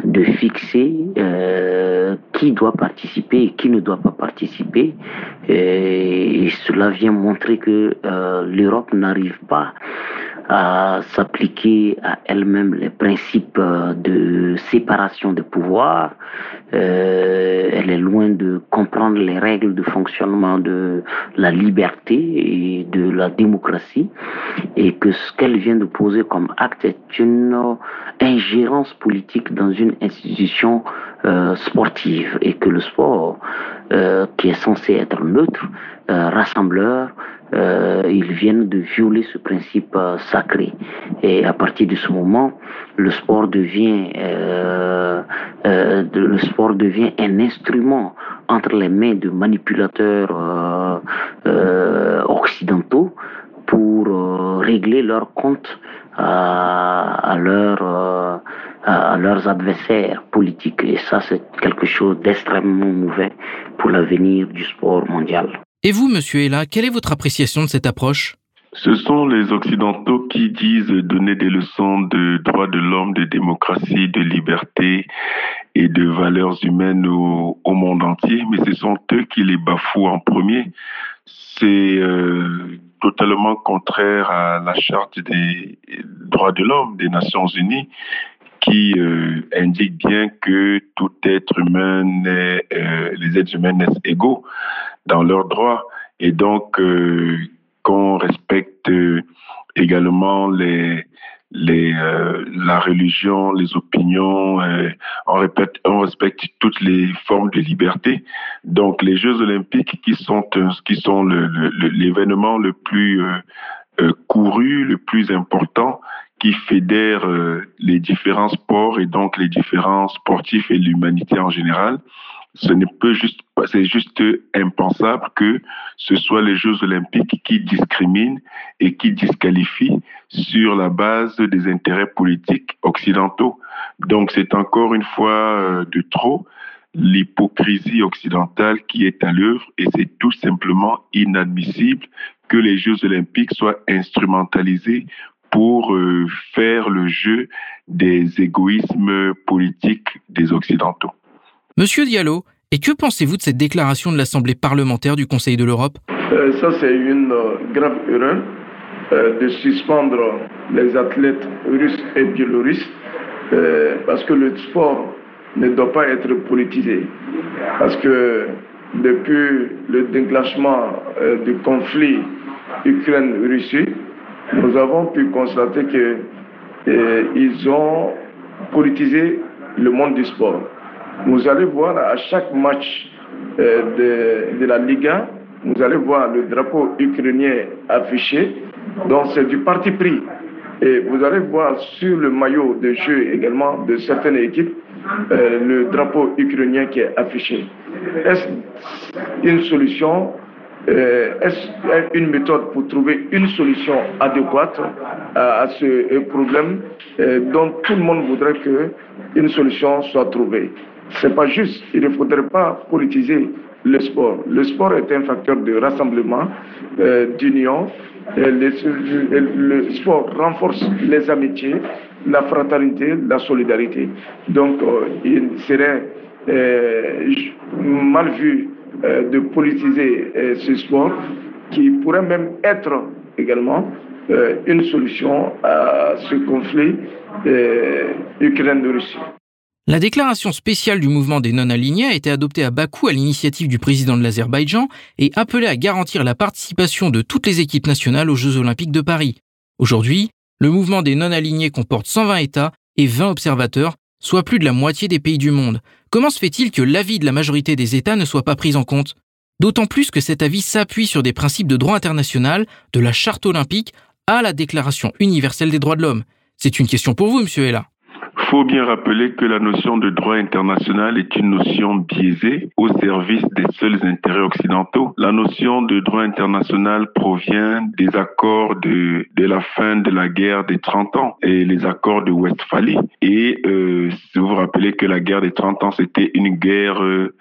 de fixer euh, qui doit participer et qui ne doit pas participer. Et, cela vient montrer que l'Europe n'arrive pas à s'appliquer à elle-même les principes de séparation des pouvoirs. elle est loin de comprendre les règles de fonctionnement de la liberté et de la démocratie et que ce qu'elle vient de poser comme acte est une ingérence politique dans une institution euh, sportive et que le sport, euh, qui est censé être neutre, euh, ils viennent de violer ce principe sacré. Et à partir de ce moment, le sport devient, le sport devient un instrument entre les mains de manipulateurs euh, euh, occidentaux pour euh, régler leurs comptes à, à leurs adversaires politiques. Et ça, c'est quelque chose d'extrêmement mauvais pour l'avenir du sport mondial. Et vous, monsieur Ella, quelle est votre appréciation de cette approche? Ce sont les Occidentaux qui disent donner des leçons de droits de l'homme, de démocratie, de liberté et de valeurs humaines au, monde entier, mais ce sont eux qui les bafouent en premier. C'est euh, totalement contraire à la charte des droits de l'homme des Nations Unies qui euh, indique bien que tout être humain, euh, les êtres humains naissent égaux dans leurs droits. Et donc, qu'on respecte euh, également les, les, euh, la religion, les opinions, euh, on, répète, on respecte toutes les formes de liberté. Donc les Jeux olympiques qui sont, qui sont l'événement le, plus couru, le plus important, qui fédère les différents sports et donc les différents sportifs et l'humanité en général, ce n'est pas juste, c'est juste impensable que ce soit les Jeux olympiques qui discriminent et qui disqualifient sur la base des intérêts politiques occidentaux. Donc c'est encore une fois euh, de trop l'hypocrisie occidentale qui est à l'œuvre et c'est tout simplement inadmissible que les Jeux olympiques soient instrumentalisés pour euh, faire le jeu des égoïsmes politiques des Occidentaux. Monsieur Diallo, et que pensez-vous de cette déclaration de l'Assemblée parlementaire du Conseil de l'Europe? Euh, Ça, c'est une euh, grave erreur euh, de suspendre les athlètes russes et biélorusses parce que le sport ne doit pas être politisé. Parce que depuis le déclenchement du conflit Ukraine-Russie, nous avons pu constater qu'ils ont politisé le monde du sport. Vous allez voir à chaque match euh, de, de, la Liga, vous allez voir le drapeau ukrainien affiché. Donc c'est du parti pris. Et vous allez voir sur le maillot de jeu également de certaines équipes euh, le drapeau ukrainien qui est affiché. Est-ce une solution? Euh, Est-ce une méthode pour trouver une solution adéquate à, à ce problème? Dont tout le monde voudrait qu'une solution soit trouvée c'est pas juste. Il ne faudrait pas politiser le sport. Le sport est un facteur de rassemblement, euh, d'union. Le, sport renforce les amitiés, la fraternité, la solidarité. Donc, euh, il serait euh, mal vu de politiser ce sport qui pourrait même être également une solution à ce conflit Ukraine-Russie. La déclaration spéciale du mouvement des non-alignés a été adoptée à Bakou à l'initiative du président de l'Azerbaïdjan et appelée à garantir la participation de toutes les équipes nationales aux Jeux olympiques de Paris. Aujourd'hui, le mouvement des non-alignés comporte 120 États et 20 observateurs, soit plus de la moitié des pays du monde. Comment se fait-il que l'avis de la majorité des États ne soit pas pris en compte? D'autant plus que cet avis s'appuie sur des principes de droit international, de la charte olympique à la Déclaration universelle des droits de l'homme. C'est une question pour vous, monsieur Ella. Faut bien rappeler que la notion de droit international est une notion biaisée au service des seuls intérêts occidentaux. La notion de droit international provient des accords de, la fin de la guerre des 30 ans et les accords de Westphalie. Et euh, si vous vous rappelez que la guerre des 30 ans, c'était une guerre euh,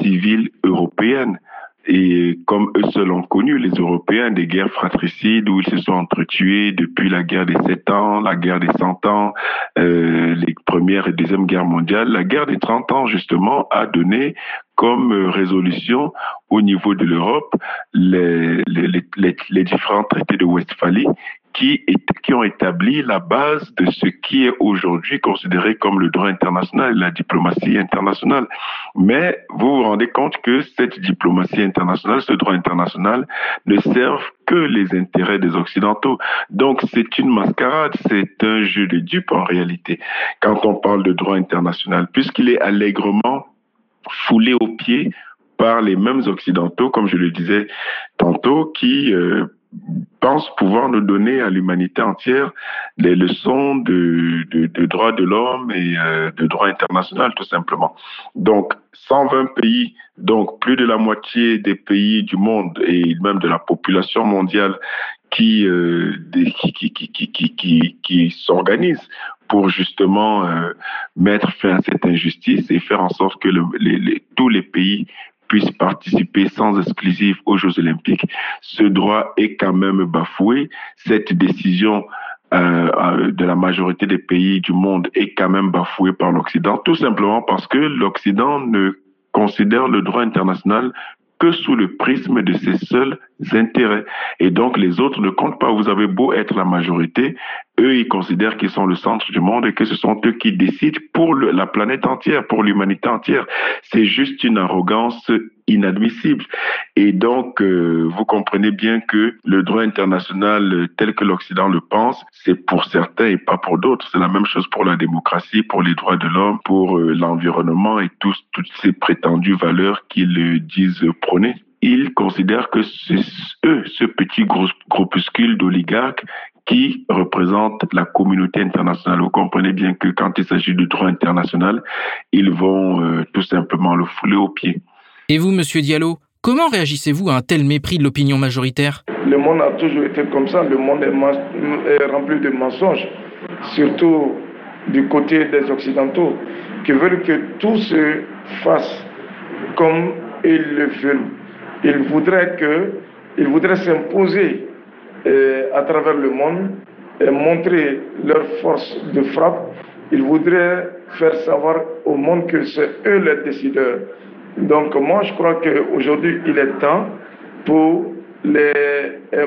civile européenne et comme eux seuls ont connu, les Européens, des guerres fratricides où ils se sont entretués depuis la guerre des Sept ans, la guerre des Cent ans, euh, les premières et deuxième guerres mondiales, la guerre des Trente ans, justement, a donné comme euh, résolution au niveau de l'Europe les, les, les, les différents traités de Westphalie qui, qui ont établi la base de ce qui est aujourd'hui considéré comme le droit international la diplomatie internationale. Mais vous vous rendez compte que cette diplomatie internationale, ce droit international ne servent que les intérêts des Occidentaux. Donc c'est une mascarade, c'est un jeu de dupes en réalité quand on parle de droit international, puisqu'il est allègrement foulé aux pieds par les mêmes Occidentaux, comme je le disais tantôt, qui euh, pense pouvoir nous donner à l'humanité entière les leçons de, de, de droits de l'homme et euh, de droit international, tout simplement. Donc, 120 pays, donc plus de la moitié des pays du monde et même de la population mondiale qui, euh, qui, qui, qui, qui, qui, s'organisent pour justement euh, mettre fin à cette injustice et faire en sorte que tous les pays puissent participer sans exclusive aux Jeux olympiques. Ce droit est quand même bafoué. Cette décision euh, euh, de la majorité des pays du monde est quand même bafouée par l'Occident, tout simplement parce que l'Occident ne considère le droit international que sous le prisme de ses seuls intérêts. Et donc les autres ne comptent pas. Vous avez beau être la majorité, eux, ils considèrent qu'ils sont le centre du monde et que ce sont eux qui décident pour la planète entière, pour l'humanité entière. C'est juste une arrogance inadmissible. Et donc, euh, vous comprenez bien que le droit international tel que l'Occident le pense, c'est pour certains et pas pour d'autres. C'est la même chose pour la démocratie, pour les droits de l'homme, pour euh, l'environnement et tous, toutes ces prétendues valeurs qu'ils disent prôner ils considèrent que c'est eux, ce petit groupuscule d'oligarques, qui représentent la communauté internationale. Vous comprenez bien que quand il s'agit du droit international, ils vont euh, tout simplement le fouler aux pieds. Et vous, Monsieur Diallo, comment réagissez-vous à un tel mépris de l'opinion majoritaire? Le monde a toujours été comme ça. Le monde est, est rempli de mensonges, surtout du côté des Occidentaux, qui veulent que tout se fasse comme ils le veulent. Ils voudraient que, voudraient s'imposer euh, à travers le monde et montrer leur force de frappe. Ils voudraient faire savoir au monde que c'est eux les décideurs. Donc moi, je crois qu'aujourd'hui, il est temps pour les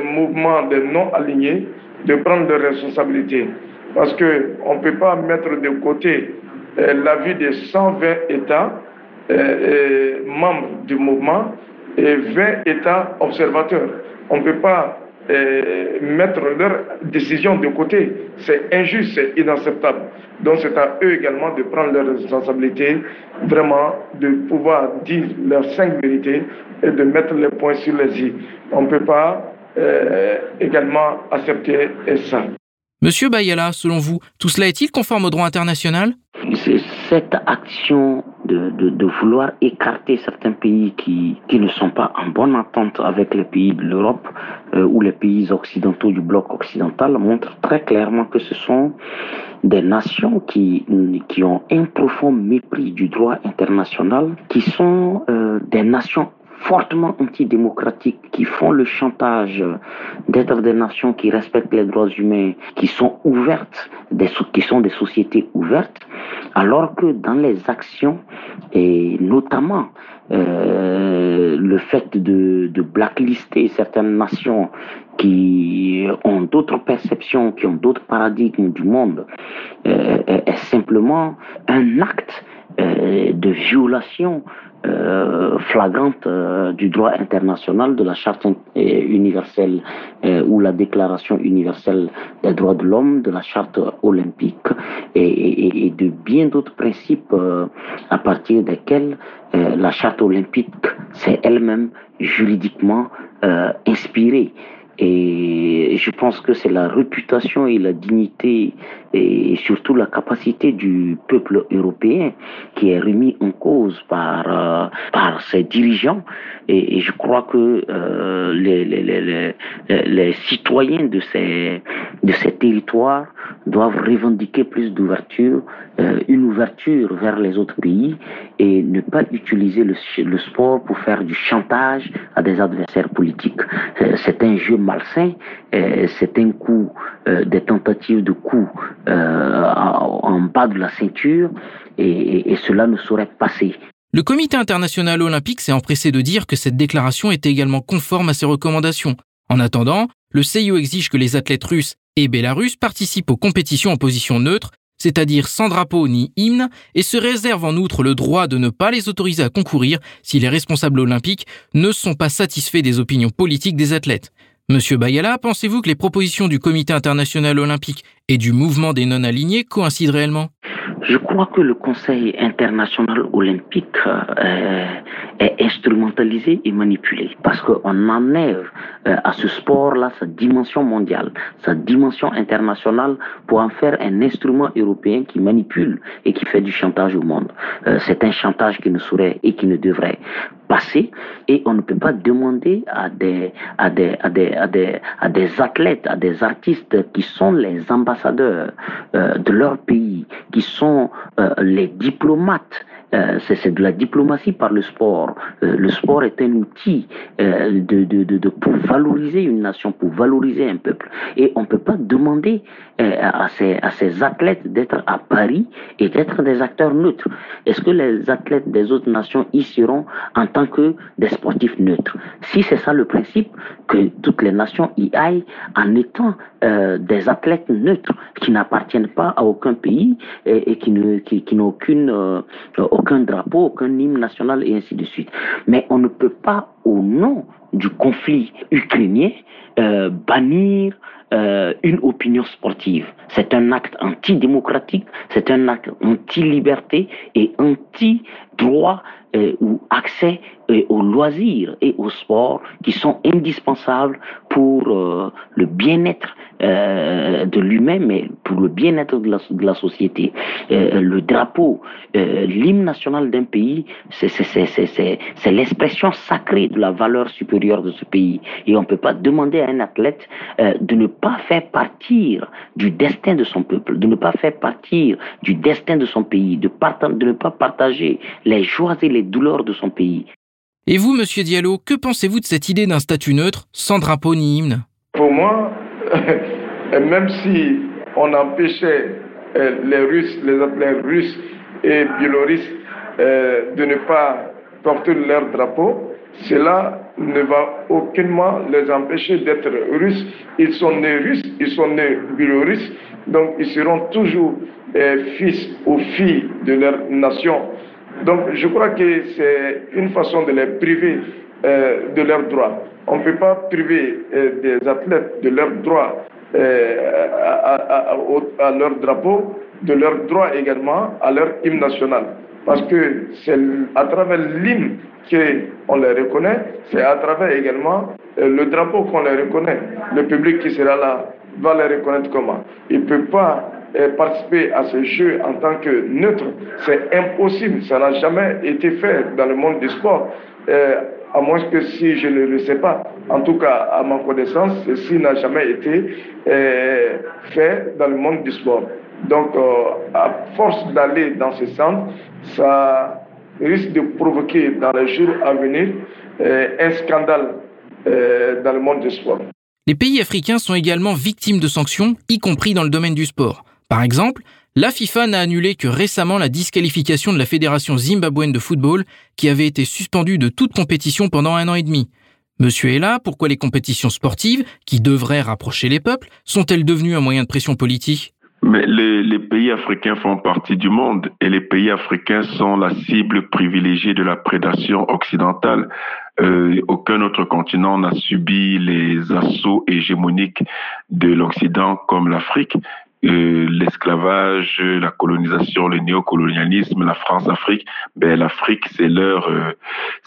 mouvements des non-alignés de prendre leurs responsabilités. Parce qu'on ne peut pas mettre de côté euh, l'avis des 120 États euh, membres du mouvement et 20 États observateurs. On ne peut pas euh, mettre leurs décisions de côté. C'est injuste, c'est inacceptable. Donc c'est à eux également de prendre leurs responsabilités, vraiment de pouvoir dire leurs cinq vérités et de mettre les points sur les i. On ne peut pas euh, également accepter ça. Monsieur Bayala, selon vous, tout cela est-il conforme au droit international? C'est cette action de, vouloir écarter certains pays qui, ne sont pas en bonne entente avec les pays de l'Europe euh, ou les pays occidentaux du bloc occidental montre très clairement que ce sont des nations qui, qui ont un profond mépris du droit international, qui sont euh, des nations fortement antidémocratiques qui font le chantage d'être des nations qui respectent les droits humains, qui sont ouvertes, qui sont des sociétés ouvertes, alors que dans les actions, et notamment euh, le fait de, de blacklister certaines nations qui ont d'autres perceptions, qui ont d'autres paradigmes du monde, euh, est simplement un acte euh, de violation euh, flagrante euh, du droit international, de la charte universelle euh, ou la déclaration universelle des droits de l'homme, de la charte olympique et, et de bien d'autres principes à partir desquels la charte olympique s'est elle-même juridiquement inspirée. Et je pense que c'est la réputation et la dignité et surtout la capacité du peuple européen qui est remis en cause par, euh, par ses dirigeants. Et, je crois que euh, les, les, les, les, citoyens de ces, de ces territoires doivent revendiquer plus d'ouverture, euh, une ouverture vers les autres pays et ne pas utiliser le, le sport pour faire du chantage à des adversaires politiques. C'est un jeu malsain, c'est un coup, des tentatives de coup euh, en bas de la ceinture et, cela ne saurait passer. Le comité international olympique s'est empressé de dire que cette déclaration était également conforme à ses recommandations. En attendant, le CIO exige que les athlètes russes et bélarusses participent aux compétitions en position neutre, c'est-à-dire sans drapeau ni hymne, et se réserve en outre le droit de ne pas les autoriser à concourir si les responsables olympiques ne sont pas satisfaits des opinions politiques des athlètes. Monsieur Bayala, pensez-vous que les propositions du Comité international olympique et du mouvement des non-alignés coïncident réellement? Je crois que le Conseil international olympique euh, est instrumentalisé et manipulé parce qu'on enlève euh, à ce sport-là sa dimension mondiale, sa dimension internationale pour en faire un instrument européen qui manipule et qui fait du chantage au monde. Euh, c'est un chantage qui ne saurait et qui ne devrait passer et on ne peut pas demander à des, à des, à des, à des, à des athlètes, à des artistes qui sont les ambassadeurs de leur pays, qui sont les diplomates euh, c'est de la diplomatie par le sport. Euh, le sport est un outil euh, pour valoriser une nation, pour valoriser un peuple. Et on ne peut pas demander à, ces, à ces athlètes d'être à Paris et d'être des acteurs neutres. Est-ce que les athlètes des autres nations y seront en tant que des sportifs neutres? Si c'est ça le principe, que toutes les nations y aillent en étant des athlètes neutres qui n'appartiennent pas à aucun pays et, qui n'ont qui aucune, aucun drapeau, aucun hymne national et ainsi de suite. Mais on ne peut pas, au nom du conflit ukrainien, euh, bannir euh, une opinion sportive. C'est un acte antidémocratique, c'est un acte anti-liberté et anti-droit euh, ou accès aux loisirs et au sport qui sont indispensables pour le bien-être euh, de lui-même, mais pour le bien-être de de la société. Euh, le drapeau, euh, l'hymne national d'un pays, c'est l'expression sacrée de la valeur supérieure de ce pays. Et on ne peut pas demander à un athlète de ne pas faire partir du destin de son peuple, de ne pas faire partir du destin de son pays, de, de ne pas partager les joies et les douleurs de son pays. Et vous, monsieur Diallo, que pensez-vous de cette idée d'un statut neutre, sans drapeau ni hymne? Pour moi, (laughs) même si on empêchait euh, les Russes, les athlètes russes et biélorusses euh, de ne pas porter leur drapeau, cela ne va aucunement les empêcher d'être russes. Ils sont nés russes, ils sont nés biélorusses, donc ils seront toujours euh, fils ou filles de leur nation. Donc je crois que c'est une façon de les priver de leurs droits. On ne peut pas priver des athlètes de leurs droits euh, à, leur drapeau, de leurs droits également à leur hymne national. Parce que c'est à travers l'hymne qu'on les reconnaît, c'est à travers également euh, le drapeau qu'on les reconnaît. Le public qui sera là va les reconnaître comment? Il ne peut pas participer à ce jeu en tant que neutre, c'est impossible. Ça n'a jamais été fait dans le monde du sport. à moins que si je ne le sais pas, en tout cas à ma connaissance, ceci n'a jamais été fait dans le monde du sport. Donc, à force d'aller dans ce centre, ça risque de provoquer dans les jours à venir un scandale dans le monde du sport. Les pays africains sont également victimes de sanctions, y compris dans le domaine du sport. Par exemple, la FIFA n'a annulé que récemment la disqualification de la Fédération zimbabwéenne de football, qui avait été suspendue de toute compétition pendant un an et demi. Monsieur est là, pourquoi les compétitions sportives, qui devraient rapprocher les peuples, sont-elles devenues un moyen de pression politique? Mais les, pays africains font partie du monde et les pays africains sont la cible privilégiée de la prédation occidentale. Euh, aucun autre continent n'a subi les assauts hégémoniques de l'Occident comme l'Afrique. Euh, l'esclavage, la colonisation, le néocolonialisme, la France-Afrique, ben l'Afrique c'est leur euh,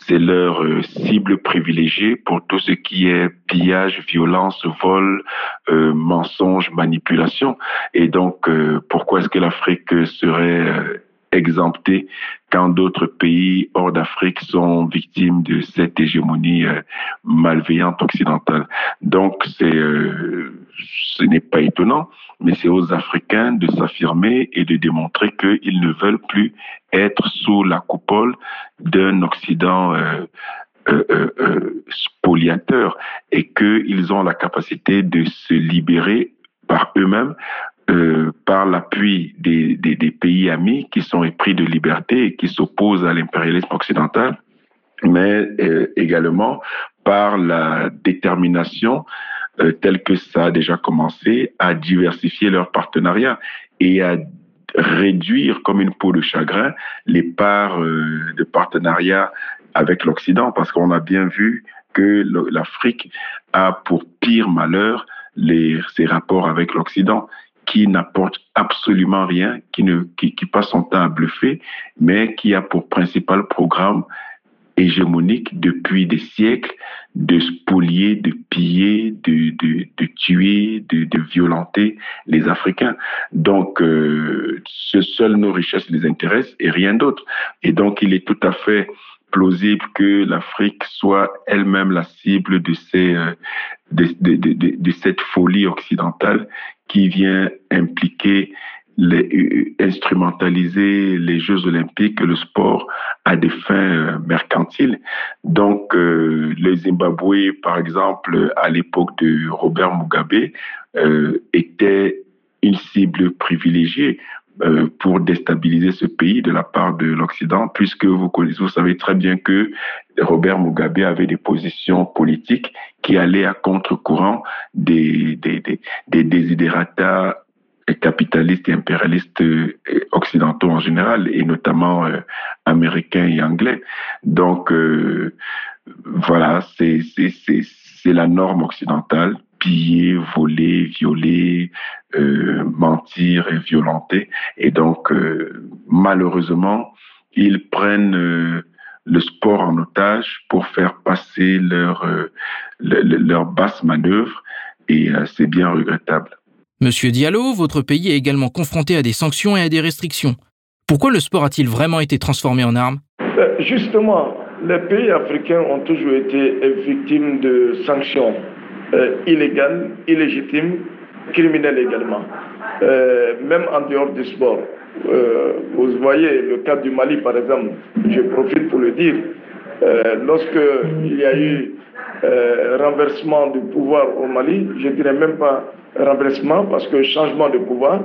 c'est leur euh, cible privilégiée pour tout ce qui est pillage, violence, vol, euh, mensonge, manipulation. Et donc pourquoi est-ce que l'Afrique serait exemptés quand d'autres pays hors d'Afrique sont victimes de cette hégémonie euh, malveillante occidentale. Donc, c'est, euh, ce n'est pas étonnant, mais c'est aux Africains de s'affirmer et de démontrer qu'ils ne veulent plus être sous la coupole d'un Occident euh, spoliateur et qu'ils ont la capacité de se libérer par eux-mêmes euh, par l'appui des, pays amis qui sont épris de liberté et qui s'opposent à l'impérialisme occidental, mais euh, également par la détermination euh, telle que ça a déjà commencé à diversifier leurs partenariats et à réduire comme une peau de chagrin les parts de partenariat avec l'Occident, parce qu'on a bien vu que l'Afrique a pour pire malheur les, ses rapports avec l'Occident qui n'apporte absolument rien, qui, ne, qui, passe son temps à bluffer, mais qui a pour principal programme hégémonique depuis des siècles de spolier, de piller, de, de, de tuer, de, de, violenter les Africains. Donc, euh, ce seul nos richesses les intéressent et rien d'autre. Et donc, il est tout à fait plausible que l'Afrique soit elle-même la cible de, euh, cette folie occidentale qui vient impliquer les, euh, instrumentaliser les Jeux olympiques, le sport à des fins euh, mercantiles. Donc, euh, le Zimbabwe, par exemple, à l'époque de Robert Mugabe, euh, était une cible privilégiée euh, pour déstabiliser ce pays de la part de l'Occident, puisque vous connaissez, vous savez très bien que Robert Mugabe avait des positions politiques qui allaient à contre-courant des, des, des, des capitalistes et impérialistes euh, occidentaux en général, et notamment euh, américains et anglais. Donc, euh, voilà, c'est la norme occidentale piller, voler, violer, euh, mentir et violenter. Et donc, euh, malheureusement, ils prennent euh, le sport en otage pour faire passer leur, euh, le, leur basse manœuvre et euh, c'est bien regrettable. Monsieur Diallo, votre pays est également confronté à des sanctions et à des restrictions. Pourquoi le sport a-t-il vraiment été transformé en arme? Justement, les pays africains ont toujours été victimes de sanctions euh, illégales, illégitimes, criminelles également, euh, même en dehors du sport. Euh, vous voyez le cas du Mali, par exemple, je profite pour le dire, lorsque il y a eu renversement du pouvoir au Mali, je dirais même pas renversement parce que changement de pouvoir,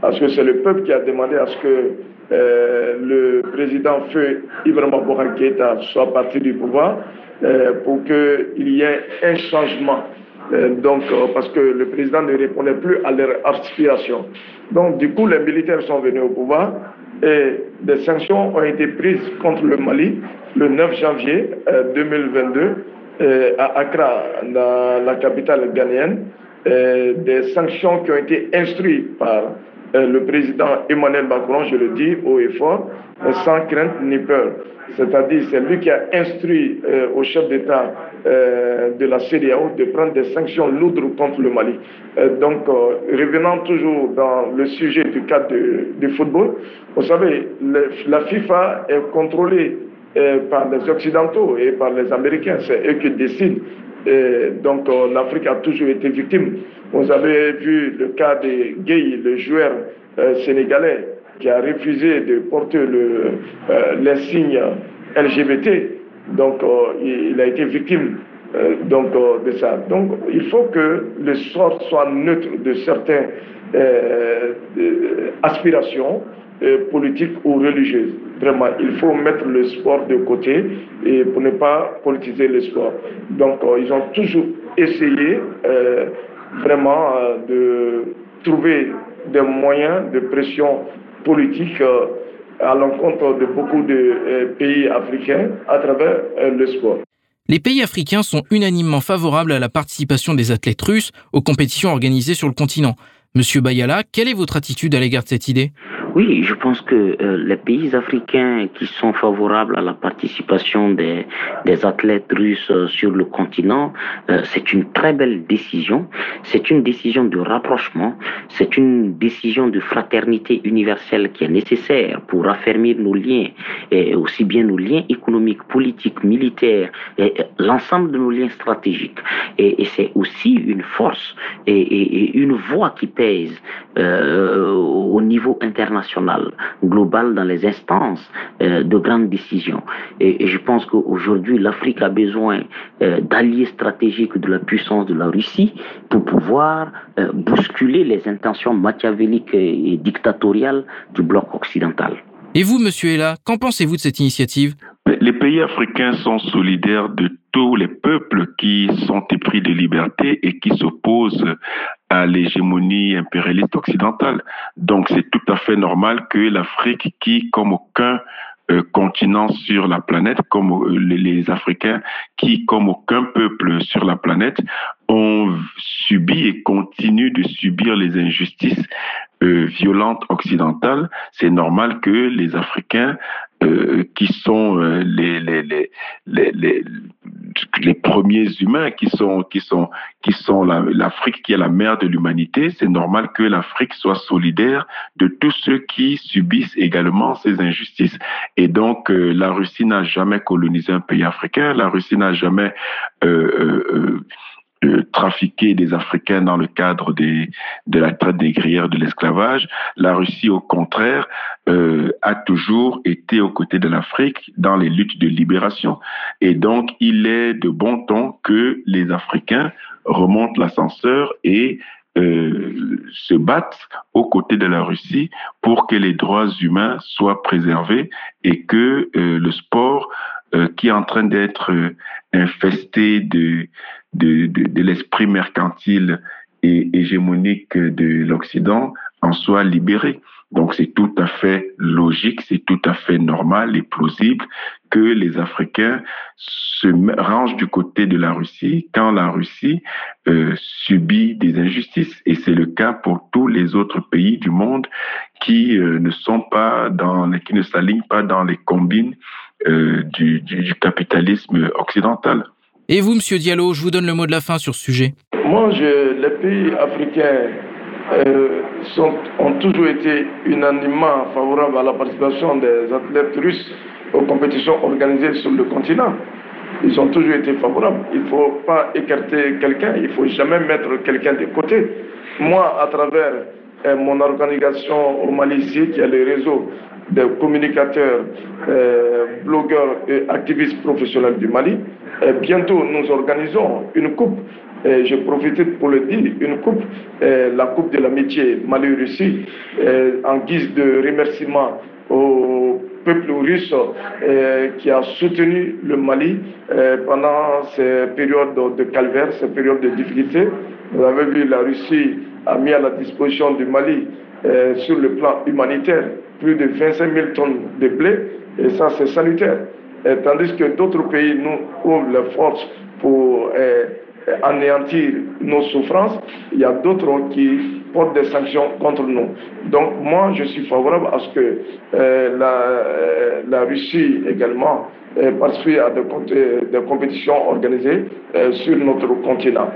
parce que c'est le peuple qui a demandé à ce que euh, le président Feu Ibrahima Bouhaketa soit parti du pouvoir euh, pour qu'il y ait un changement. Euh, donc, parce que le président ne répondait plus à leur aspiration. Donc, du coup, les militaires sont venus au pouvoir et des sanctions ont été prises contre le Mali le 9 janvier 2022 à Accra, dans la capitale ghanéenne. des sanctions qui ont été instruites par le président Emmanuel Macron, je le dis haut et fort, sans crainte ni peur. C'est-à-dire, c'est lui qui a instruit au chef d'État de la CDAO de prendre des sanctions lourdes contre le Mali. donc, revenant toujours dans le sujet du cadre du football, vous savez, la FIFA est contrôlée par les Occidentaux et par les Américains. C'est eux qui décident. donc l'Afrique a toujours été victime. Vous avez vu le cas de Gay, le joueur sénégalais, qui a refusé de porter le, l'insigne LGBT. Donc il a été victime donc, de ça. Donc il faut que le sort soit neutre de certaines aspirations politiques ou religieuses. Vraiment, il faut mettre le sport de côté et pour ne pas politiser le sport. Donc, ils ont toujours essayé vraiment de trouver des moyens de pression politique à l'encontre de beaucoup de pays africains à travers le sport. Les pays africains sont unanimement favorables à la participation des athlètes russes aux compétitions organisées sur le continent. Monsieur Bayala, quelle est votre attitude à l'égard de cette idée? Oui, je pense que euh, les pays africains qui sont favorables à la participation des, des athlètes russes sur le continent, euh, c'est une très belle décision. C'est une décision de rapprochement. C'est une décision de fraternité universelle qui est nécessaire pour affermir nos liens, et aussi bien nos liens économiques, politiques, militaires, et l'ensemble de nos liens stratégiques. Et, c'est aussi une force et, une voix qui pèse euh, au niveau international global dans les instances euh, de grandes décisions. Et, et je pense qu'aujourd'hui, l'Afrique a besoin euh, d'alliés stratégiques de la puissance de la Russie pour pouvoir euh, bousculer les intentions machiavéliques et, et dictatoriales du bloc occidental. Et vous, monsieur Ella, qu'en pensez-vous de cette initiative? Les pays africains sont solidaires de tous les peuples qui sont épris de liberté et qui s'opposent à l'hégémonie impérialiste occidentale. Donc c'est tout à fait normal que l'Afrique, qui comme aucun euh, continent sur la planète, comme euh, les, Africains, qui comme aucun peuple sur la planète, ont subi et continuent de subir les injustices euh, violentes occidentales, c'est normal que les Africains euh, qui sont euh, les, les, les, les, les, premiers humains, qui sont, qui sont, qui sont l'Afrique qui est la mère de l'humanité, c'est normal que l'Afrique soit solidaire de tous ceux qui subissent également ces injustices. Et donc, euh, la Russie n'a jamais colonisé un pays africain, la Russie n'a jamais euh, trafiquer des Africains dans le cadre des, de la traite négrière, de l'esclavage. La Russie, au contraire, euh, a toujours été aux côtés de l'Afrique dans les luttes de libération. Et donc, il est de bon ton que les Africains remontent l'ascenseur et euh, se battent aux côtés de la Russie pour que les droits humains soient préservés et que euh, le sport qui est en train d'être infesté de, de, de, l'esprit mercantile et hégémonique de l'Occident en soit libéré. Donc c'est tout à fait logique, c'est tout à fait normal et plausible que les Africains se rangent du côté de la Russie quand la Russie euh, subit des injustices. Et c'est le cas pour tous les autres pays du monde qui euh, ne sont pas dans, qui ne s'alignent pas dans les combines euh, du, du capitalisme occidental. Et vous, Monsieur Diallo, je vous donne le mot de la fin sur ce sujet. Moi, les pays africains euh, ont toujours été unanimement favorables à la participation des athlètes russes aux compétitions organisées sur le continent. Ils ont toujours été favorables. Il ne faut pas écarter quelqu'un, il ne faut jamais mettre quelqu'un de côté. Moi, à travers euh, mon organisation au Mali qui est le réseau des communicateurs, euh, blogueurs et activistes professionnels du Mali, bientôt nous organisons une coupe et je profite pour le dire, une coupe, la Coupe de l'amitié Mali-Russie, en guise de remerciement au peuple russe qui a soutenu le Mali pendant ces périodes de calvaire, ces périodes de difficulté. Vous avez vu, la Russie a mis à la disposition du Mali sur le plan humanitaire plus de 25 000 tonnes de blé, et ça c'est salutaire. Et tandis que d'autres pays nous ouvrent les forces pour anéantir nos souffrances, il y a d'autres qui portent des sanctions contre nous. Donc moi, je suis favorable à ce que euh, la, euh, Russie également euh, participe à des, des compétitions organisées sur notre continent.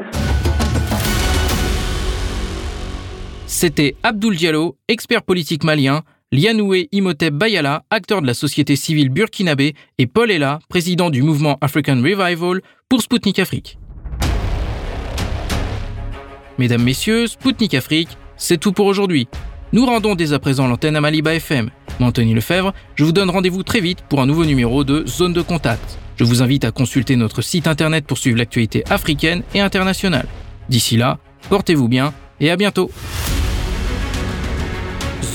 C'était Abdul Diallo, expert politique malien, Lianoué Imhotep Bayala, acteur de la société civile burkinabé, et Paul Ella, président du mouvement African Revival pour Sputnik Afrique. Mesdames, Messieurs, Sputnik Afrique, c'est tout pour aujourd'hui. Nous rendons dès à présent l'antenne à Maliba FM. Moi, Anthony Lefebvre, je vous donne rendez-vous très vite pour un nouveau numéro de Zone de Contact. Je vous invite à consulter notre site internet pour suivre l'actualité africaine et internationale. D'ici là, portez-vous bien et à bientôt.